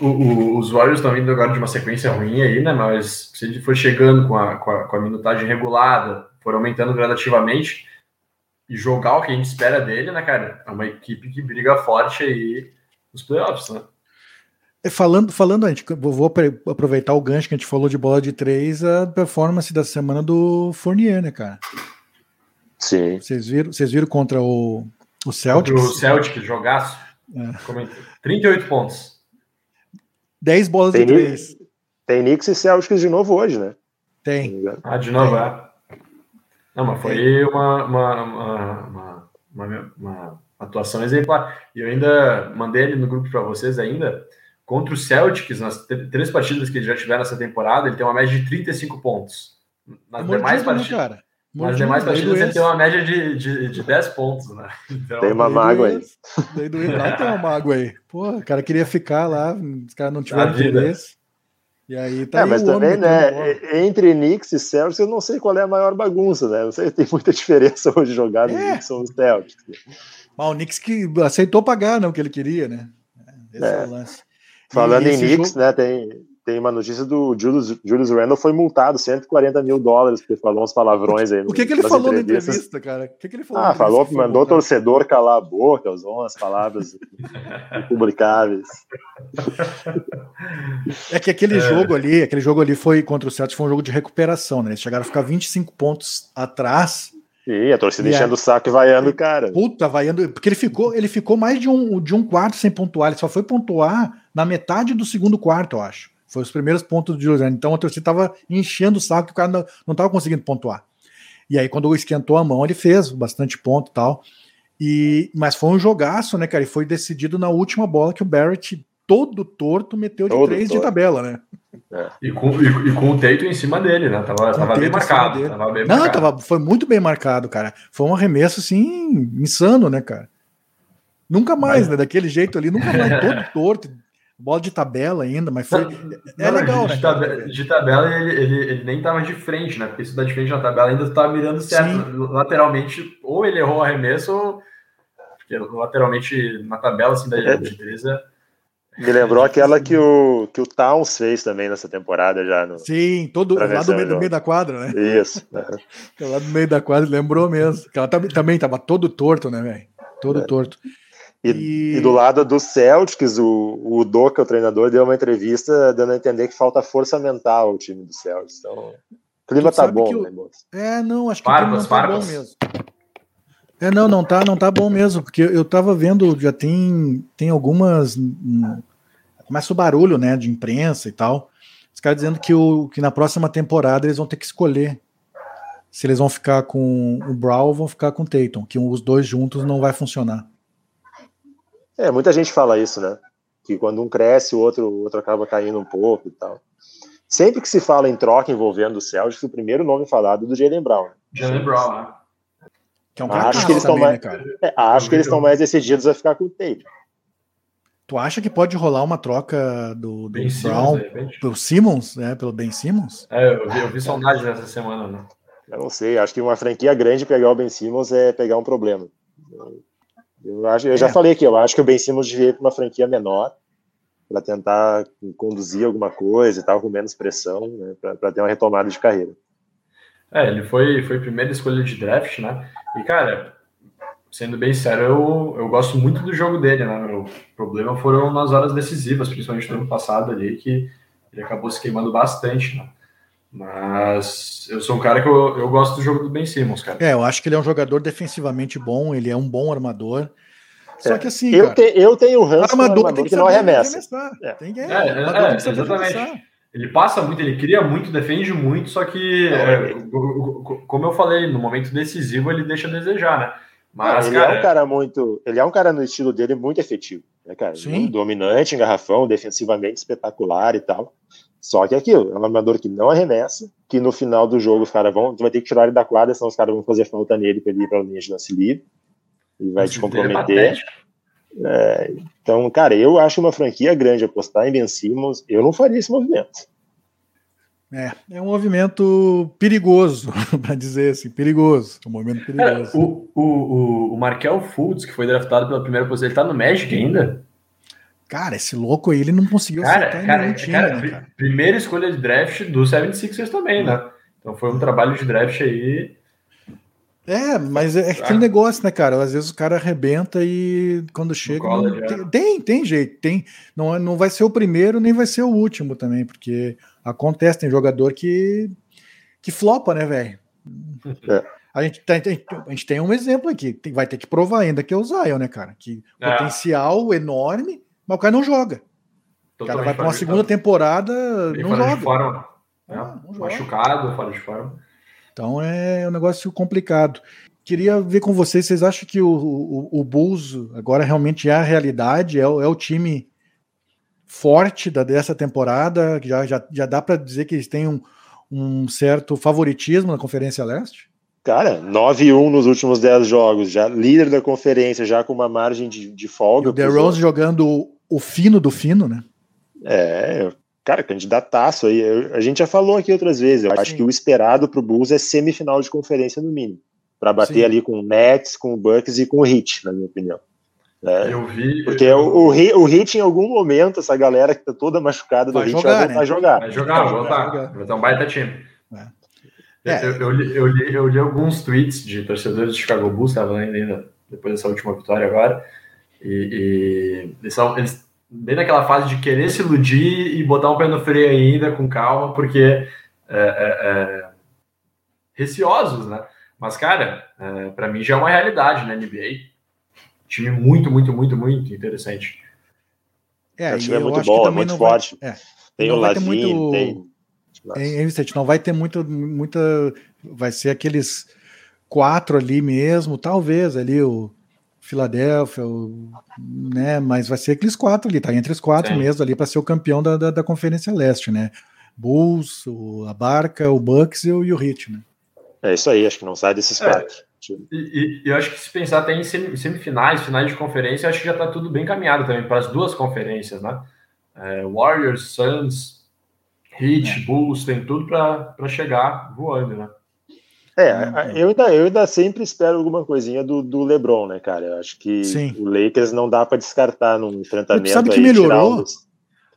O, o, os Warriors estão vindo agora de uma sequência ruim aí, né? Mas se ele for chegando com a, com a, com a minutagem regulada, for aumentando gradativamente e jogar o que a gente espera dele, né, cara? É uma equipe que briga forte aí nos playoffs, né? É, falando, falando, a gente, vou aproveitar o gancho que a gente falou de bola de três, a performance da semana do Fournier, né, cara? Sim. Vocês viram, vocês viram contra o, o Celtic? Contra o Celtic, jogaço. É. 38 pontos. 10 bolas tem de três. Tem Knicks e Celtics de novo hoje, né? Tem. Ah, de novo, tem. é. Não, mas foi uma, uma, uma, uma, uma atuação exemplar. E eu ainda mandei ele no grupo para vocês ainda. Contra o Celtics, nas três partidas que ele já tiver nessa temporada, ele tem uma média de 35 pontos. Nas Mordido, demais né, partidas. Né, cara? Nas demais partidas ele tem uma média de, de, de 10 pontos, né? Então, tem uma mágoa aí. Daí do Ibral tem uma mágoa aí. Pô, o cara queria ficar lá, os caras não tiveram interesse. E aí tá é, aí mas também, né? Entre Knicks e Celtics, eu não sei qual é a maior bagunça, né? Não sei se tem muita *laughs* diferença hoje jogar no é. Knicks ou no Celtics. Mas o Knicks que aceitou pagar, não, o que ele queria, né? Esse é, é o lance. Falando em Knicks, jogo... né, tem, tem uma notícia do Julius, Julius Randle foi multado 140 mil dólares porque falou uns palavrões aí. O que, que ele falou na entrevista, cara? O que, que ele falou? Ah, falou, mandou o torcedor calar a boca, usou umas palavras *laughs* publicáveis. É que aquele é. jogo ali, aquele jogo ali foi contra o Celtics, foi um jogo de recuperação, né? Eles chegaram a ficar 25 pontos atrás e a torcida e enchendo o saco e vaiando o cara. Puta, vaiando. Porque ele ficou, ele ficou mais de um, de um quarto sem pontuar. Ele só foi pontuar na metade do segundo quarto, eu acho. Foi os primeiros pontos do Giuliani. Então a torcida estava enchendo o saco que o cara não estava conseguindo pontuar. E aí, quando esquentou a mão, ele fez bastante ponto e tal. E, mas foi um jogaço, né, cara? E foi decidido na última bola que o Barrett, todo torto, meteu de todo três torto. de tabela, né? É. E, com, e, e, com o Teito em cima dele, né? Tava, tava bem marcado. Tava bem Não, marcado. Tava, foi muito bem marcado, cara. Foi um arremesso, assim, insano, né, cara? Nunca mais, mas... né? Daquele jeito ali, nunca mais *laughs* todo torto, bola de tabela ainda, mas foi. é legal, de, né? Tabela, de tabela ele, ele, ele, nem tava de frente, né? Porque se dá de frente na tabela ainda tava mirando certo. Sim. Lateralmente, ou ele errou o arremesso, ou. Porque lateralmente na tabela, assim, da é. Me lembrou aquela que o, que o Towns fez também nessa temporada já. No, Sim, todo lá do meio, do meio da quadra, né? Isso. *laughs* Né? lá do meio da quadra, lembrou mesmo. Ela também estava todo torto, né, velho? Todo é. torto. E, e... e, do lado do Celtics, o, o Doca, o treinador, deu uma entrevista dando a entender que falta força mental ao time do Celtics. Então, o clima tá bom, o... né, moço? É, não, acho que Barbas, o clima tá bom mesmo. É, não, não tá, não tá bom mesmo, porque eu tava vendo, já tem, tem algumas. Hum, começa o barulho, né, de imprensa e tal. Os caras dizendo que, o, que na próxima temporada eles vão ter que escolher se eles vão ficar com o Brown ou vão ficar com o Tatum, que os dois juntos não vai funcionar. É, muita gente fala isso, né? Que quando um cresce, o outro, o outro acaba caindo um pouco e tal. Sempre que se fala em troca envolvendo o Celtics, o primeiro nome falado é do Jalen Brown. Jalen Brown, né? Que é um acho que eles estão mais, né, é, acho que eles estão mais decididos a ficar com o Tate. Tu acha que pode rolar uma troca do, do Brown Simmons, pelo Simmons, né? Pelo Ben Simmons? É, eu vi, eu vi sondagem semana, né? Eu não sei, acho que uma franquia grande pegar o Ben Simmons é pegar um problema. Eu, acho, eu é. já falei aqui, eu acho que o Ben Simmons devia ir para uma franquia menor para tentar conduzir alguma coisa e tal, com menos pressão, né, para ter uma retomada de carreira. É, ele foi, foi primeira escolha de draft, né? E, cara, sendo bem sério, eu, eu gosto muito do jogo dele, né? O problema foram nas horas decisivas, principalmente no ano passado ali, que ele acabou se queimando bastante, né? Mas eu sou um cara que eu, eu gosto do jogo do Ben Simmons, cara. É, eu acho que ele é um jogador defensivamente bom, ele é um bom armador. Só que assim, eu, te, eu tenho o ranço armador, armador que, que não arremessa. É. Tem que, é, é, é, exatamente. Ele passa muito, ele cria muito, defende muito, só que, é, como eu falei, no momento decisivo ele deixa a desejar, né? Mas, ele cara, é um cara muito. Ele é um cara no estilo dele muito efetivo, né, cara? Sim. Dominante, engarrafão, defensivamente espetacular e tal. Só que é aquilo, é um armador que não arremessa, que no final do jogo os caras vão. Tu vai ter que tirar ele da quadra, senão os caras vão fazer falta nele pra ele ir pra linha de lance livre. E vai te comprometer. É, então, cara, eu acho uma franquia grande apostar em Ben Simmons, eu não faria esse movimento. É, é um movimento perigoso, *laughs* para dizer assim, perigoso. É um movimento perigoso. É, o, o, o Markel Fultz, que foi draftado pela primeira posição, ele tá no Magic ainda? Cara, esse louco aí, ele não conseguiu cara, acertar cara, time, cara, né, cara, Primeira escolha de draft do 76ers também, né? Então foi um trabalho de draft aí é, mas é, aquele ah. negócio, né, cara? Às vezes o cara arrebenta e quando chega. Não, tem, tem, tem, jeito, tem. Não, não vai ser o primeiro, nem vai ser o último também, porque acontece, tem jogador que, que flopa, né, velho? É. A gente, tem, a gente tem um exemplo aqui, tem, vai ter que provar ainda que é o Zion, né, cara? Que é. potencial enorme, mas o cara não joga. O cara vai para uma segunda temporada, não joga. Forma, né? ah, não Machucado, fora de forma. Então é um negócio complicado. Queria ver com vocês, vocês acham que o, o, o Bulls agora realmente é a realidade? É, é o time forte da, dessa temporada? Já, já, já dá para dizer que eles têm um, um certo favoritismo na Conferência Leste? Cara, 9-1 nos últimos 10 jogos, já líder da conferência, já com uma margem de, de folga. E o DeRozan jogando o fino do fino, né? É, cara, candidataço aí. a gente já falou aqui outras vezes. Eu Sim. acho que o esperado para o Bulls é semifinal de conferência no mínimo, para bater Sim. ali com o Nets, com o Bucks e com o Heat, na minha opinião. É, eu vi. Porque eu... O, o, o Heat, em algum momento, essa galera que tá toda machucada do vai Heat jogar, vai voltar né? a jogar. Vai jogar, vai voltar. Vai ter um baita time. É. É. Eu, eu, li, eu, li, eu li alguns tweets de torcedores de Chicago Bulls, lendo ainda depois dessa última vitória agora, e, e eles, são, eles bem naquela fase de querer se iludir e botar um pé no freio ainda, com calma, porque é, é, é, receosos, né? Mas, cara, é, para mim já é uma realidade na NBA. Time muito, muito, muito, muito interessante. É, o time é muito bom, é muito forte. Vai, é, tem o Lavin, muito... tem... É, Vicente, não vai ter muito, muita... Vai ser aqueles quatro ali mesmo, talvez ali o Filadélfia, né? Mas vai ser aqueles quatro ali, tá entre os quatro Sim. mesmo ali para ser o campeão da, da, da, Conferência Leste, né? Bulls, o, a Barca, o Bucks e o, e o Heat, né? É isso aí, acho que não sai desses é, quatro. E, e, eu acho que se pensar até em semifinais, finais de conferência, acho que já tá tudo bem caminhado também para as duas conferências, né? É, Warriors, Suns, Heat, é. Bulls, tem tudo para chegar voando, né? É, uhum. eu ainda, eu ainda sempre espero alguma coisinha do, do LeBron, né, cara? Eu acho que Sim. o Lakers não dá para descartar num enfrentamento. Você sabe que melhorou?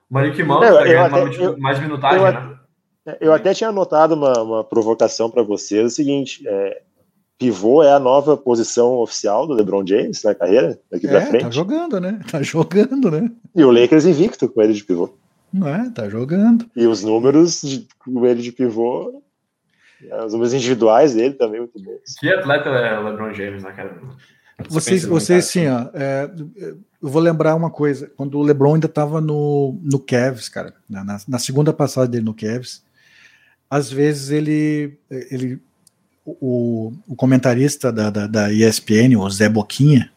Malik Monk tá ganhando mais minutagem, eu, né? Eu até tinha anotado uma, uma provocação para vocês, o seguinte, é, pivô é a nova posição oficial do LeBron James na carreira, daqui é, pra frente. tá jogando, né? Tá jogando, né? E o Lakers invicto com ele de pivô. Não é, tá jogando. E os números de, com ele de pivô os números individuais dele também muito bons. Que atleta é o LeBron James, né, cara? Vocês, vocês sim, ó, é, eu vou lembrar uma coisa. Quando o LeBron ainda estava no, no Cavs, cara, na, na, segunda passagem dele no Cavs, às vezes ele, ele o, o comentarista da, da, da, ESPN, o Zé Boquinha,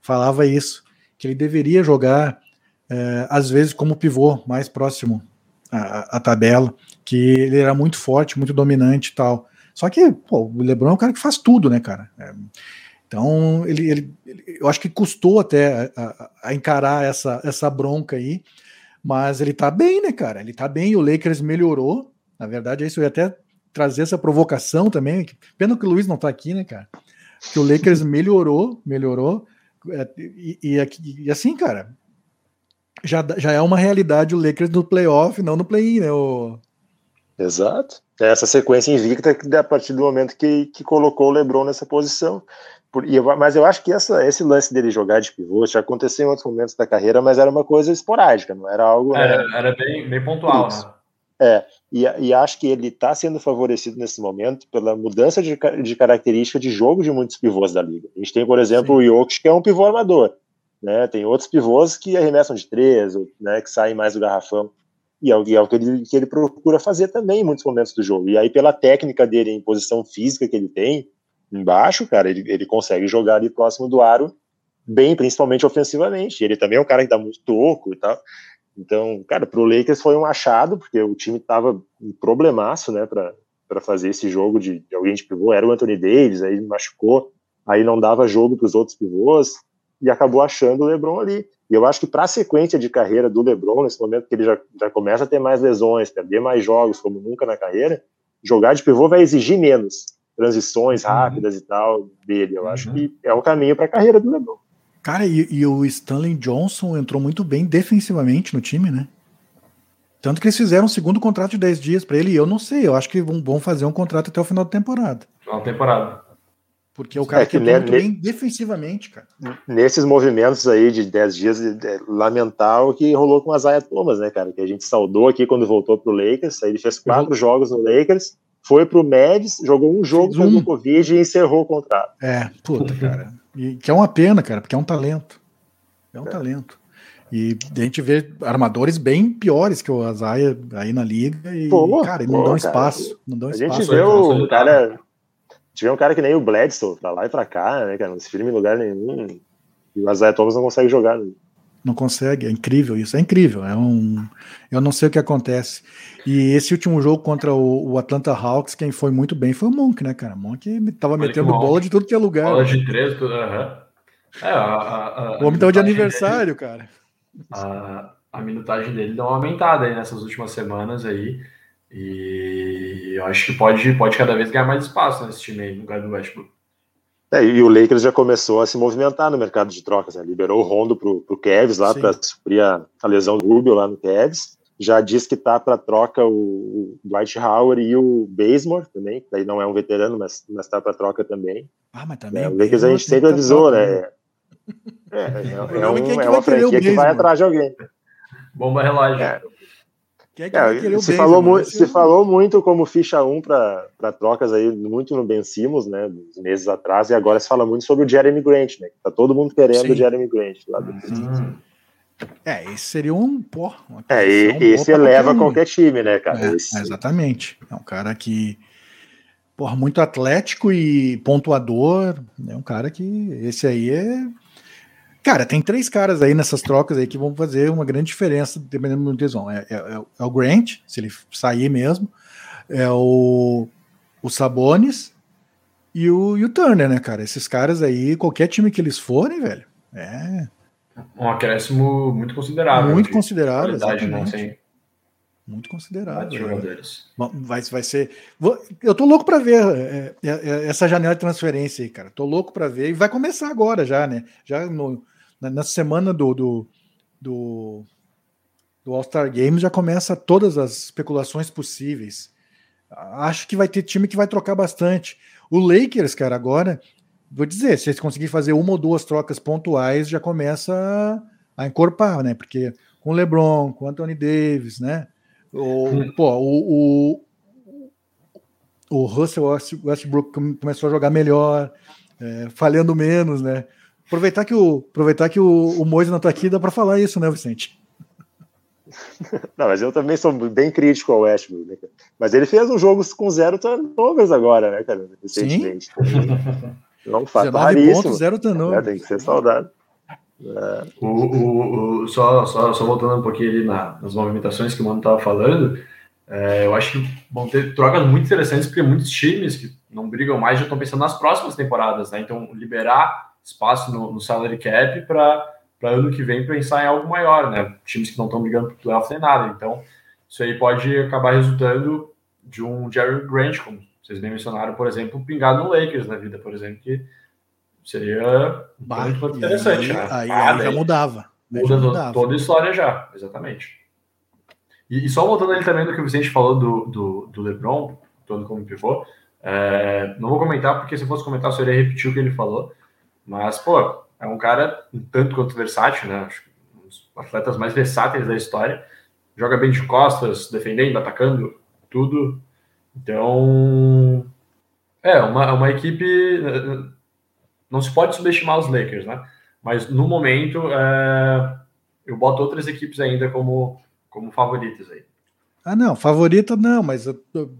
falava isso, que ele deveria jogar, é, às vezes, como pivô, mais próximo à, à tabela, que ele era muito forte, muito dominante e tal. Só que, pô, o LeBron é um cara que faz tudo, né, cara? É, então, ele, ele, ele, eu acho que custou até a, a, a, encarar essa, essa bronca aí, mas ele tá bem, né, cara? Ele tá bem, o Lakers melhorou. Na verdade, é isso. Eu ia até trazer essa provocação também. Pena que o Luiz não tá aqui, né, cara? Que o Lakers *laughs* melhorou, melhorou. É, e, e, e, assim, cara, já, já é uma realidade o Lakers no playoff, não no play-in, né? O, Exato. É essa sequência invicta que a partir do momento que, que colocou o LeBron nessa posição. Por, eu, mas eu acho que essa, esse lance dele jogar de pivô já aconteceu em outros momentos da carreira, mas era uma coisa esporádica, não era algo. Era, né? era bem, bem pontual, né? É, e, e, acho que ele está sendo favorecido nesse momento pela mudança de, de característica de jogo de muitos pivôs da liga. A gente tem, por exemplo, Sim. o Jokic, que é um pivô armador. Né? Tem outros pivôs que arremessam de três, né? Que saem mais do garrafão. E é, é o que ele, que ele procura fazer também em muitos momentos do jogo. E aí, pela técnica dele, em posição física que ele tem, embaixo, cara, ele, ele consegue jogar ali próximo do aro bem, principalmente ofensivamente. Ele também é um cara que dá muito toco e tal. Então, cara, pro Lakers foi um achado, porque o time tava um problemaço, né, para fazer esse jogo de, de, alguém de pivô. Era o Anthony Davis, aí machucou, aí não dava jogo para os outros pivôs e acabou achando o LeBron ali. E eu acho que para a sequência de carreira do LeBron, nesse momento que ele já, já começa a ter mais lesões, perder mais jogos como nunca na carreira, jogar de pivô vai exigir menos transições uhum. rápidas uhum. e tal dele. Eu uhum. acho que é o caminho para a carreira do LeBron. Cara, e, e, o Stanley Johnson entrou muito bem defensivamente no time, né? Tanto que eles fizeram um segundo contrato de 10 dias para ele, e eu não sei, eu acho que vão, vão fazer um contrato até o final da temporada. Final da temporada. Porque o cara é que entrou muito bem defensivamente, cara. Nesses movimentos aí de 10 dias, é lamentável que rolou com a Zaya Thomas, né, cara? Que a gente saudou aqui quando voltou pro Lakers. Aí ele fez quatro uhum. jogos no Lakers, foi pro Mavs, jogou um jogo com um. Covid e encerrou o contrato. É, puta, cara. E, que é uma pena, cara, porque é um talento. É um é. talento. E a gente vê armadores bem piores que o Azaia aí na liga e, pô, cara, pô, não dão espaço. Não dão a espaço. gente vê o cara. Tiver um cara que nem o Bledsoe, pra lá e pra cá, né, cara? Não se firma em lugar nenhum. E o Azaia Thomas não consegue jogar. Né? Não consegue, é incrível isso, é incrível. É um, eu não sei o que acontece. E esse último jogo contra o, o Atlanta Hawks, quem foi muito bem foi o Monk, né, cara? O Monk tava metendo bola de tudo que é lugar. Bola de três, tudo, uhum. é, a, a, a, o homem tava de aniversário, dele, cara. A, a minutagem dele deu uma aumentada aí nessas últimas semanas aí. E eu acho que pode, pode cada vez ganhar mais espaço nesse time aí, no lugar do Westbrook. É, e o Lakers já começou a se movimentar no mercado de trocas, né? liberou o Rondo pro, pro Cavs lá para suprir a, a, lesão do Rubio lá no Cavs já diz que tá para troca o Dwight Howard e o Bazemore também, que daí não é um veterano, mas, mas tá para troca também. Ah, mas também. É, o Lakers a gente sempre avisou, né? É, é, é, é, um, é uma franquia que vai atrás de alguém. Bomba relógio. É. É é, se, falou mu se falou muito como ficha 1 para trocas aí, muito no Ben Simmons, né, meses atrás, e agora se fala muito sobre o Jeremy Grant, né, que tá todo mundo querendo Sim. o Jeremy Grant lá do hum. É, esse seria um. Pô, é, e, esse eleva qualquer, qualquer time, né, cara? É, exatamente. É um cara que. Porra, muito atlético e pontuador. É um cara que. Esse aí é. Cara, tem três caras aí nessas trocas aí que vão fazer uma grande diferença, dependendo do tesão. É, é, é, é o Grant, se ele sair mesmo. É o, o Sabonis e o, e o Turner, né, cara? Esses caras aí, qualquer time que eles forem, velho, é um acréscimo muito considerável. Muito considerável, né? Muito considerável. Jogadores. Vai, vai ser. Eu tô louco para ver é, é, é, essa janela de transferência aí, cara. Tô louco para ver. E vai começar agora já, né? Já no, na, semana do, do, do, do All-Star Games já começa todas as especulações possíveis. Acho que vai ter time que vai trocar bastante. O Lakers, cara, agora vou dizer, se eles conseguirem fazer uma ou duas trocas pontuais, já começa a encorpar, né? Porque com o LeBron, com o Anthony Davis, né? O, pô, o, o, o Russell Westbrook começou a jogar melhor, é, falhando menos, né? Aproveitar que o, aproveitar que o, o Moise não está aqui, dá para falar isso, né, Vicente? *laughs* Não, mas eu também sou bem crítico ao Westbrook, né, Mas ele fez um jogo com zero turnovers agora, né, cara? Recentemente. Sim. É um fato raríssimo. Pontos, zero É, tem que ser saudado. É. O, o, o, só, só, só voltando um pouquinho ali na, nas movimentações que o Mano estava falando, é, eu acho que vão ter trocas muito interessantes, porque muitos times que não brigam mais já estão pensando nas próximas temporadas, né? Então, liberar espaço no, no salary cap para ano que vem pensar em algo maior, né? Times que não estão brigando por playoff nem nada. Então, isso aí pode acabar resultando de um Jerry Grant, como vocês bem mencionaram, por exemplo, pingado no Lakers na vida, por exemplo, que seria bah, muito interessante. Aí, né? aí, ah, aí já mudava. Muda mudava. toda a história já, exatamente. E, e, só voltando ali também do que o Vicente falou do, do, do LeBron, todo como pivô, é, não vou comentar, porque se fosse comentar, só iria repetir o que ele falou. Mas, pô, é um cara um tanto quanto versátil, né? Acho que um dos atletas mais versáteis da história. Joga bem de costas, defendendo, atacando, tudo. Então, é uma, uma equipe. Não se pode subestimar os Lakers, né? Mas no momento, é, eu boto outras equipes ainda como, como favoritas aí. Ah, não, favorita não, mas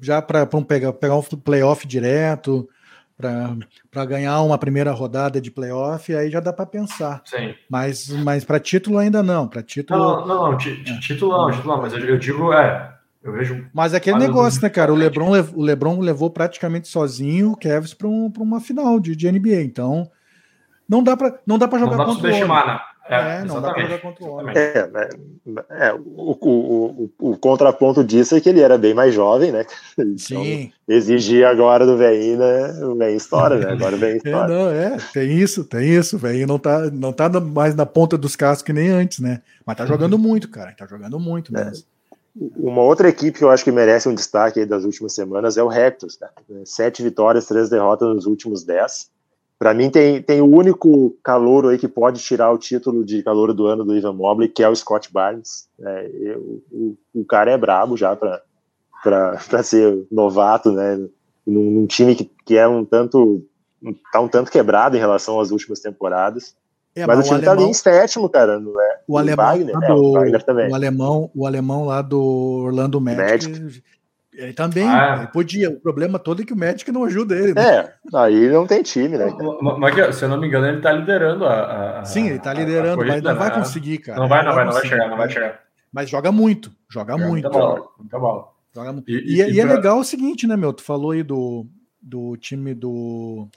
já para pegar, pegar um playoff direto, para ganhar uma primeira rodada de playoff, aí já dá para pensar. Sim. Mas, mas para título ainda não. Para título. Não, não, não, é. título não, título não, mas eu, digo, é. Eu vejo. Mas é aquele negócio, né, cara? O Lebron, o Lebron levou praticamente sozinho o Kevs para um, uma final de, de NBA. Então, não dá para não dá para jogar não dá contra o né? É, é não dá para jogar contra o homem. É, né, é, o, o, o, o, contraponto disso é que ele era bem mais jovem, né? *laughs* Então, Sim. Exigia agora do velhinho, né? O velhinho história, né? Agora o velhinho *laughs* é, história. É, não, é, tem isso, tem isso. O velhinho não tá, não tá mais na ponta dos cascos que nem antes, né? Mas tá jogando muito, cara. Tá jogando muito é. mesmo. Uma outra equipe que eu acho que merece um destaque das últimas semanas é o Raptors, cara. Sete vitórias, três derrotas nos últimos dez. Para mim, tem, tem o único calouro aí que pode tirar o título de calouro do ano do Ivan Mobley, que é o Scott Barnes. É, eu, o, o, cara é brabo já para *laughs* ser novato, né? Num, num, time que, que é um tanto tá um tanto quebrado em relação às últimas temporadas. É, mas, mas, o time o alemão, tá ali em sétimo, cara. Não é? O, alemão Wagner, é, do, o Wagner também. O alemão, o alemão lá do Orlando Magic, Magic. Ele também, ah. ele podia. O problema todo é que o Magic não ajuda ele. Né? É, aí não tem time, né? Mas, se eu não me engano, ele tá liderando a. a Sim, ele tá liderando, a, a mas não vai né? conseguir, cara. Não vai, não vai, não vai chegar, não vai chegar. Mas joga muito, joga, joga muito. Muita bola, muita bola. Joga muito. E, e, e, e é legal o seguinte, né, meu? Tu falou aí do, do time do.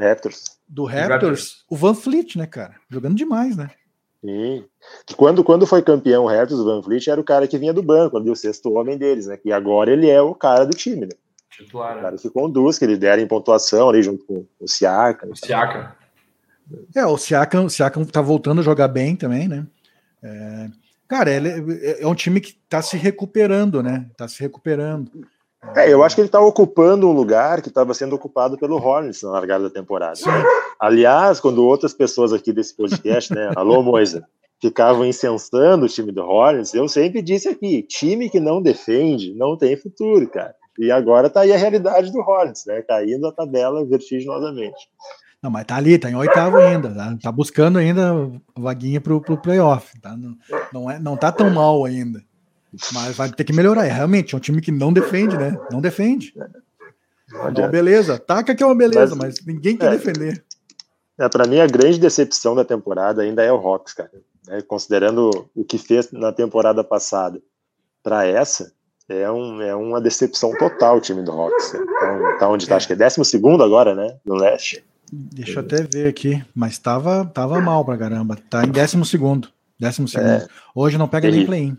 Raptors. Do Raptors, Raptors, o Van Fleet, né, cara? Jogando demais, né? Sim. Quando, quando foi campeão o Raptors, o Van Fleet era o cara que vinha do banco, ali, o sexto homem deles, né? E agora ele é o cara do time, né? Titular, o cara que conduz, que lidera em pontuação ali junto com o Siakam. O Siakam. É, o Siakam, o Siakam tá voltando a jogar bem também, né? É, cara, ele é, é um time que tá se recuperando, né? Tá se recuperando. É, eu acho que ele está ocupando um lugar que estava sendo ocupado pelo Hornets na largada da temporada. Aliás, quando outras pessoas aqui desse podcast, né, alô Moisa, ficavam incensando o time do Hornets, eu sempre disse aqui, time que não defende não tem futuro, cara. E agora tá aí a realidade do Hornets, né, caindo a tabela vertiginosamente. Não, mas tá ali, tá em oitavo ainda, tá, tá buscando ainda vaguinha pro, pro playoff, tá? Não, não, é, não tá tão mal ainda. Mas vai ter que melhorar. É, realmente, é um time que não defende, né? Não defende. Não, beleza. Taca que é uma beleza, mas, mas ninguém quer é, defender. É, para mim, a grande decepção da temporada ainda é o Hawks, cara. É, considerando o que fez na temporada passada para essa, é, um, é uma decepção total o time do Hawks. Então, tá onde tá, é. acho que é 12 agora, né? No leste. Deixa eu até ver aqui, mas tava, tava mal pra caramba. Tá em 12 segundo. Décimo segundo. É. Hoje não pega nem play-in.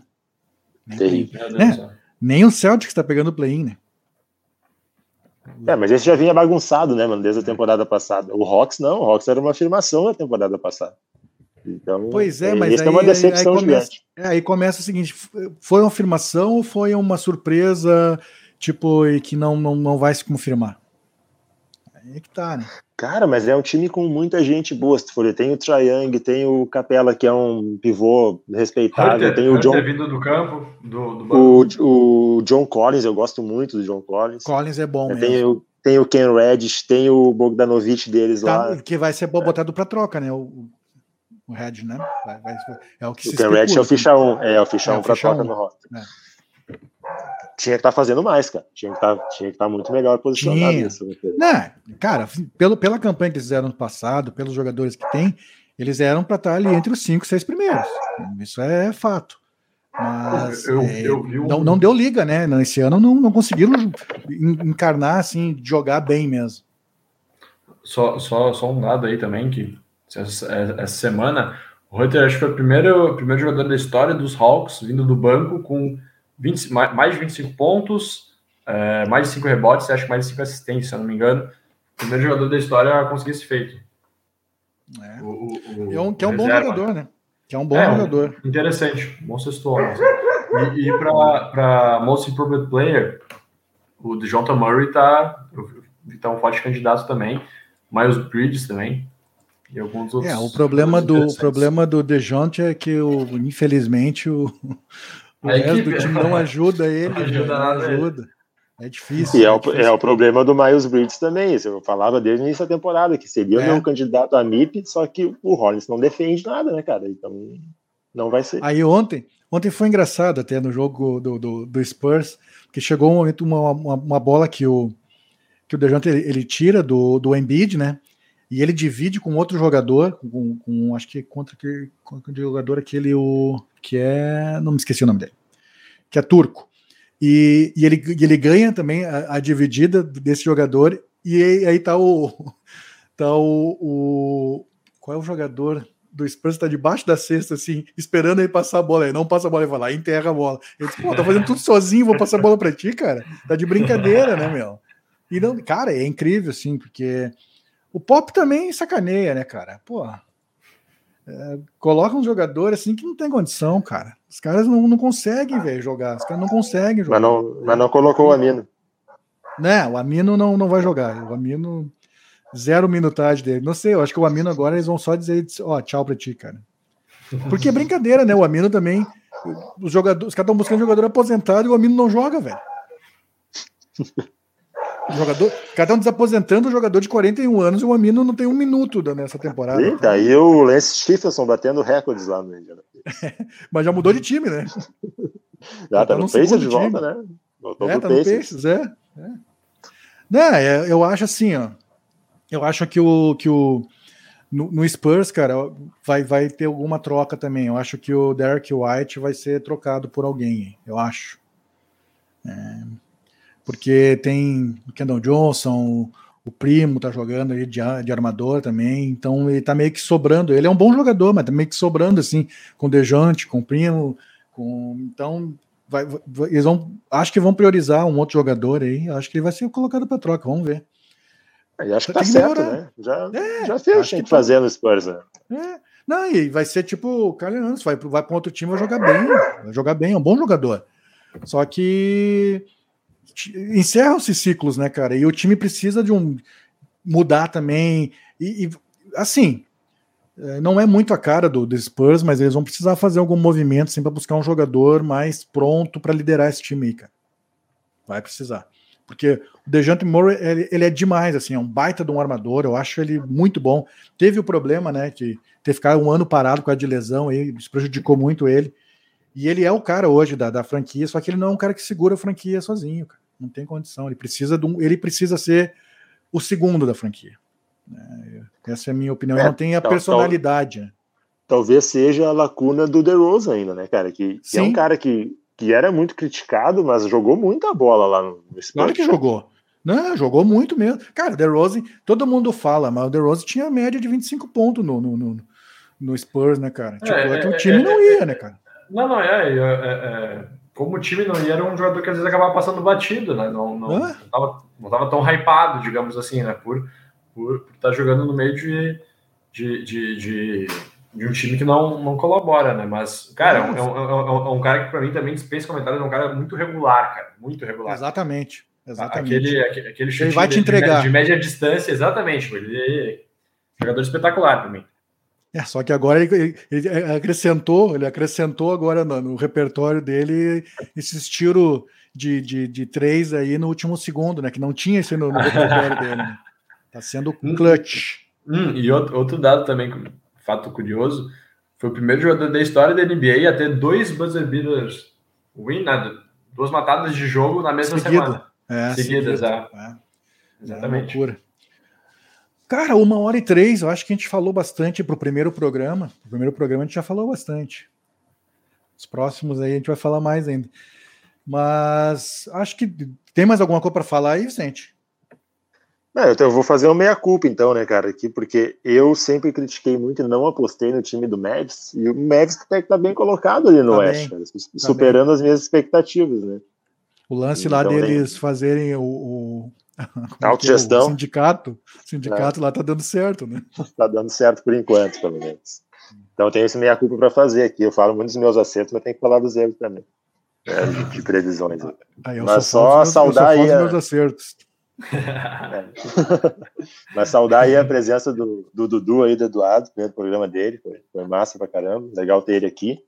Nem, né? nem o Celtics está pegando play-in, né? É, mas esse já vinha bagunçado, né, mano, desde a temporada passada. O Hawks não, o Hawks era uma afirmação na temporada passada. Então, pois é, mas aí, é uma decepção aí, aí começa, é, aí começa o seguinte: foi uma afirmação ou foi uma surpresa, tipo, e que não, não, não vai se confirmar? Aí é que tá, né? Cara, mas é um time com muita gente boa. Se for, tem o Triang, tem o Capela, que é um pivô respeitável, Hunter, tem o John. vindo do campo, do, do o, o, John Collins, eu gosto muito do John Collins. Collins é bom, tem o, tem o Ken Reddish, tem o Bogdanovich deles tá, lá. Que vai ser botado para troca, né? O, o Red, né? Vai, vai, é o que o Ken Reddish é o ficha 1, é, é o ficha 1 é, para troca um. no roster. É tinha que estar tá fazendo mais, cara. Tinha que tá, tinha que estar tá muito melhor posicionado nisso. Né, cara, pelo, pela campanha que eles fizeram no passado, pelos jogadores que tem, eles eram para estar ali entre os cinco, seis primeiros. Isso é fato. Mas eu, é, eu um... não, não deu liga, né? Esse ano não, não conseguiram encarnar assim, jogar bem mesmo. Só, só, só um dado aí também que essa, essa semana o Hunter acho que foi o primeiro, o primeiro jogador da história dos Hawks vindo do banco com 20, mais de 25 pontos, é, mais de 5 rebotes, acho que mais de 5 assistências, se eu não me engano. O primeiro jogador da história a conseguir esse feito. É. O, o, é um, que é um bom jogador, né? Que é um bom é, jogador. Um, interessante, bom sexto homem. E, e para Most Improved Player, o DeJounte Murray tá, tá um forte candidato também. Miles Bridges também. E alguns outros. É, o problema do, o problema do DeJounte é que, o, infelizmente, o, o a resto equipe, do time não ajuda *laughs* ele, não ajuda. Não ajuda. É difícil. E é, é o, difícil. é o problema do Miles Bridges também. Eu falava desde o início da temporada que seria é. o meu candidato a MIP, só que o Rollins não defende nada, né, cara? Então não vai ser. Aí ontem, ontem foi engraçado até no jogo do, do, do Spurs, que chegou um momento, uma, uma, uma, bola que o, que o Dejante ele, ele, tira do, do Embiid, né? E ele divide com outro jogador, com, com acho que contra que contra jogador aquele o que é, não me esqueci o nome dele, que é turco. E, e ele, ele ganha também a, a, dividida desse jogador, e aí, aí tá o. *laughs* Tá o, o. Qual é o jogador do Spurs? Tá debaixo da cesta, assim, esperando ele passar a bola. Ele não passa a bola, ele vai lá, enterra a bola. Ele diz, pô, tá fazendo tudo sozinho, vou passar a bola pra ti, cara. Tá de brincadeira, né, meu? E não, cara, é incrível, assim, porque o Pop também sacaneia, né, cara? Pô, é, coloca um jogador assim que não tem condição, cara. Os caras não, não conseguem, velho, jogar. Os caras não conseguem jogar. Mas não, mas não colocou o Amino. Né, o Amino não, não vai jogar. O Amino, zero minutagem dele. Não sei, eu acho que o Amino agora eles vão só dizer, ó, oh, tchau pra ti, cara. Porque é brincadeira, né? O Amino também. Os, jogadores, os caras estão buscando jogador aposentado e o Amino não joga, velho. *laughs* O jogador, os caras estão desaposentando o jogador de 41 anos e o Amino não tem um minuto nessa temporada. Eita, tá? e o Lance Stephenson batendo recordes lá no Indiana. *laughs* Mas já mudou de time, né? *laughs* Já tá, tá no Pacers de volta, né? Voltou é, tá Pacers. no Pacers, é. é. Não, é, eu acho assim, ó. Eu acho que o, que o no, no, Spurs, cara, vai, vai ter alguma troca também. Eu acho que o Derek White vai ser trocado por alguém, eu acho. É, porque tem o Kendall Johnson, o primo tá jogando aí de, de armador também, então ele tá meio que sobrando. Ele é um bom jogador, mas tá meio que sobrando assim, com o Dejante, com o primo, com. Então, vai, vai, eles vão. Acho que vão priorizar um outro jogador aí. Acho que ele vai ser colocado para troca, vamos ver. Eu acho que tá certo, né? Já, é, já fez gente tá... fazendo Spurs, né? É. Não, e vai ser tipo o Carlos vai, vai para outro time, vai jogar bem, vai jogar bem, é um bom jogador. Só que encerram-se ciclos, né, cara? E o time precisa de um mudar também. E, e assim, é, não é muito a cara do, do, Spurs, mas eles vão precisar fazer algum movimento assim, para buscar um jogador mais pronto para liderar esse time aí, cara. Vai precisar. Porque o Dejante Murray, ele, ele, é demais, assim, é um baita de um armador, eu acho ele muito bom. Teve o problema, né, de ter ficado um ano parado com a de lesão, aí, isso prejudicou muito ele. E ele é o cara hoje da, da franquia, só que ele não é um cara que segura a franquia sozinho, cara não tem condição. Ele precisa, de um, ele precisa ser o segundo da franquia. É, essa é a minha opinião. É, não tem a tal, personalidade. Tal, talvez seja a lacuna do The Rose ainda, né, cara? Que, que é um cara que, que era muito criticado, mas jogou muita bola lá no, no Claro que jogou. Não, jogou muito mesmo. Cara, The Rose, todo mundo fala, mas o The Rose tinha média de 25 pontos no, no, no, no Spurs, né, cara? Tipo, é, é que o é, time é, não ia, né, cara? Não, não, é, é como o time não ia, era um jogador que às vezes acabava passando batido, né? Não, não, não, tava, não tava tão hypado, digamos assim, né? Por, estar tá jogando no meio de, de, de, de, de, um time que não, não colabora, né? Mas, cara, é um, é um, é um cara que para mim também dispensa comentários, é um cara muito regular, cara. Muito regular. Exatamente. Exatamente. Aquele, aquele chute ele vai te entregar. De, de média distância, exatamente. Ele é jogador espetacular para mim. É, só que agora ele, ele, acrescentou, ele acrescentou agora no, no repertório dele esse tiro de, de, de, três aí no último segundo, né? Que não tinha esse no, no repertório dele. Né? Tá sendo *laughs* hum, clutch. Hum, e outro, outro dado também, fato curioso, foi o primeiro jogador da história da NBA a ter dois buzzer beaters win, né? duas matadas de jogo na mesma Seguido. semana. É, Seguidas, é. é. Exatamente. É. Cara, uma hora e três, eu acho que a gente falou bastante para o primeiro programa. O primeiro programa a gente já falou bastante. Os próximos aí a gente vai falar mais ainda. Mas acho que tem mais alguma coisa para falar aí, Vicente? Não, então eu vou fazer uma meia-culpa, então, né, cara, aqui, porque eu sempre critiquei muito e não apostei no time do Mavs, e o Mavs até que tá bem colocado ali no tá Oeste, cara, tá superando bem. as minhas expectativas, né? O lance então, lá deles nem... fazerem o, o, *laughs* é Autogestão. É? O sindicato, sindicato é. lá tá dando certo, né? *laughs* Tá dando certo por enquanto, pelo menos. Então tem esse meia culpa para fazer aqui. Eu falo muito dos meus acertos, mas tem que falar dos erros também. É, de previsões. Aí, mas só, só saudar aí. A... Meus acertos. É. *laughs* mas saudar aí a presença do, do Dudu aí, do Eduardo, primeiro programa dele. Foi, foi massa pra caramba. Legal ter ele aqui.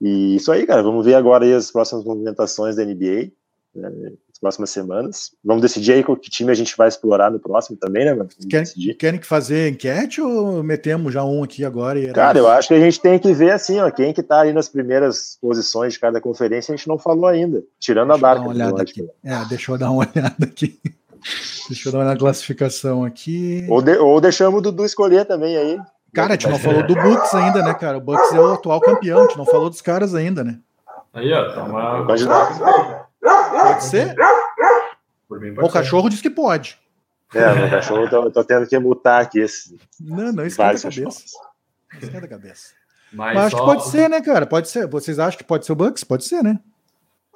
E isso aí, cara. Vamos ver agora aí as próximas movimentações da NBA. Né? Próximas semanas. Vamos decidir aí que time a gente vai explorar no próximo também, né, mano? Querem, querem que fazer enquete ou metemos já um aqui agora? Cara, eu acho que a gente tem que ver assim, ó, quem que tá aí nas primeiras posições de cada conferência, a gente não falou ainda, tirando deixa a barca. Uma olhada aqui. É, deixa eu dar uma *laughs* olhada aqui. Deixa eu dar uma classificação aqui. Ou, de, ou deixamos o Dudu escolher também aí. Cara, a gente não falou do Bucks ainda, né, cara? O Bucks é o atual campeão, a gente não falou dos caras ainda, né? Aí, ó, tá uma. Pode ser? o cachorro diz que pode. É, meu cachorro, eu tô, eu tô tendo que mutar aqui esse. Não, não, esquenta a cabeça. Esquenta a cabeça. Mas, Mas acho só... que pode ser, né, cara? Pode ser. Vocês acham que pode ser o Bucks? Pode ser, né?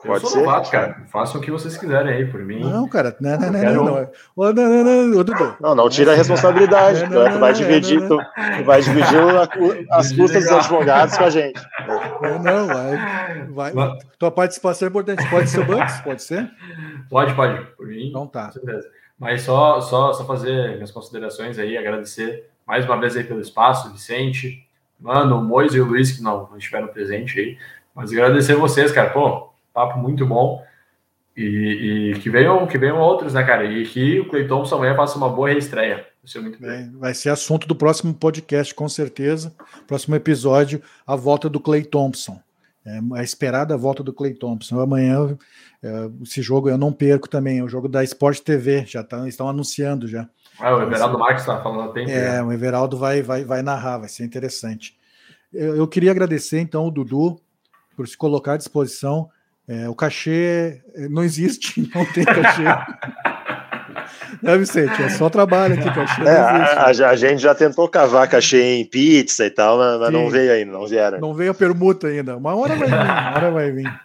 Pode eu sou ser. novato, cara. Façam o que vocês quiserem aí por mim. Não, cara. Não, não, não, quero... não, não. não, não, não, não, não tira a responsabilidade. Não, não, tu vai dividir, tu, tu vai dividir as custas dos advogados com a gente. Não, vai. vai. Tua participação é importante. Pode ser o Bucks? Pode ser? Pode, pode. Por mim. Então tá. Mas só, só, só fazer minhas considerações aí, agradecer mais uma vez aí pelo espaço, Vicente, mano, o Mois e o Luiz que não, não estiveram presentes aí. Mas agradecer vocês, cara. Pô, papo muito bom. E, e, que venham que venham outros, né, cara? E que o Clay Thompson amanhã faça uma boa reestreia. Vai ser muito bem. Vai ser assunto do próximo podcast, com certeza. Próximo episódio, a volta do Clay Thompson. É, a esperada volta do Clay Thompson. Amanhã, é, esse jogo eu não perco também. É o jogo da Sport TV. Já tá, estão anunciando já. Ah, o Everaldo Marques está falando tempo. É, o Everaldo vai, vai, vai narrar, vai ser interessante. Eu, eu queria agradecer, então, o Dudu por se colocar à disposição. É, o cachê é, não existe, *laughs* não tem cachê. É, Vicente, é só trabalho aqui, cachê. É, a, a, gente já tentou cavar cachê em pizza e tal, mas, mas não veio ainda, não vieram. Não veio a permuta ainda. Uma hora vai vir, uma hora vai vir.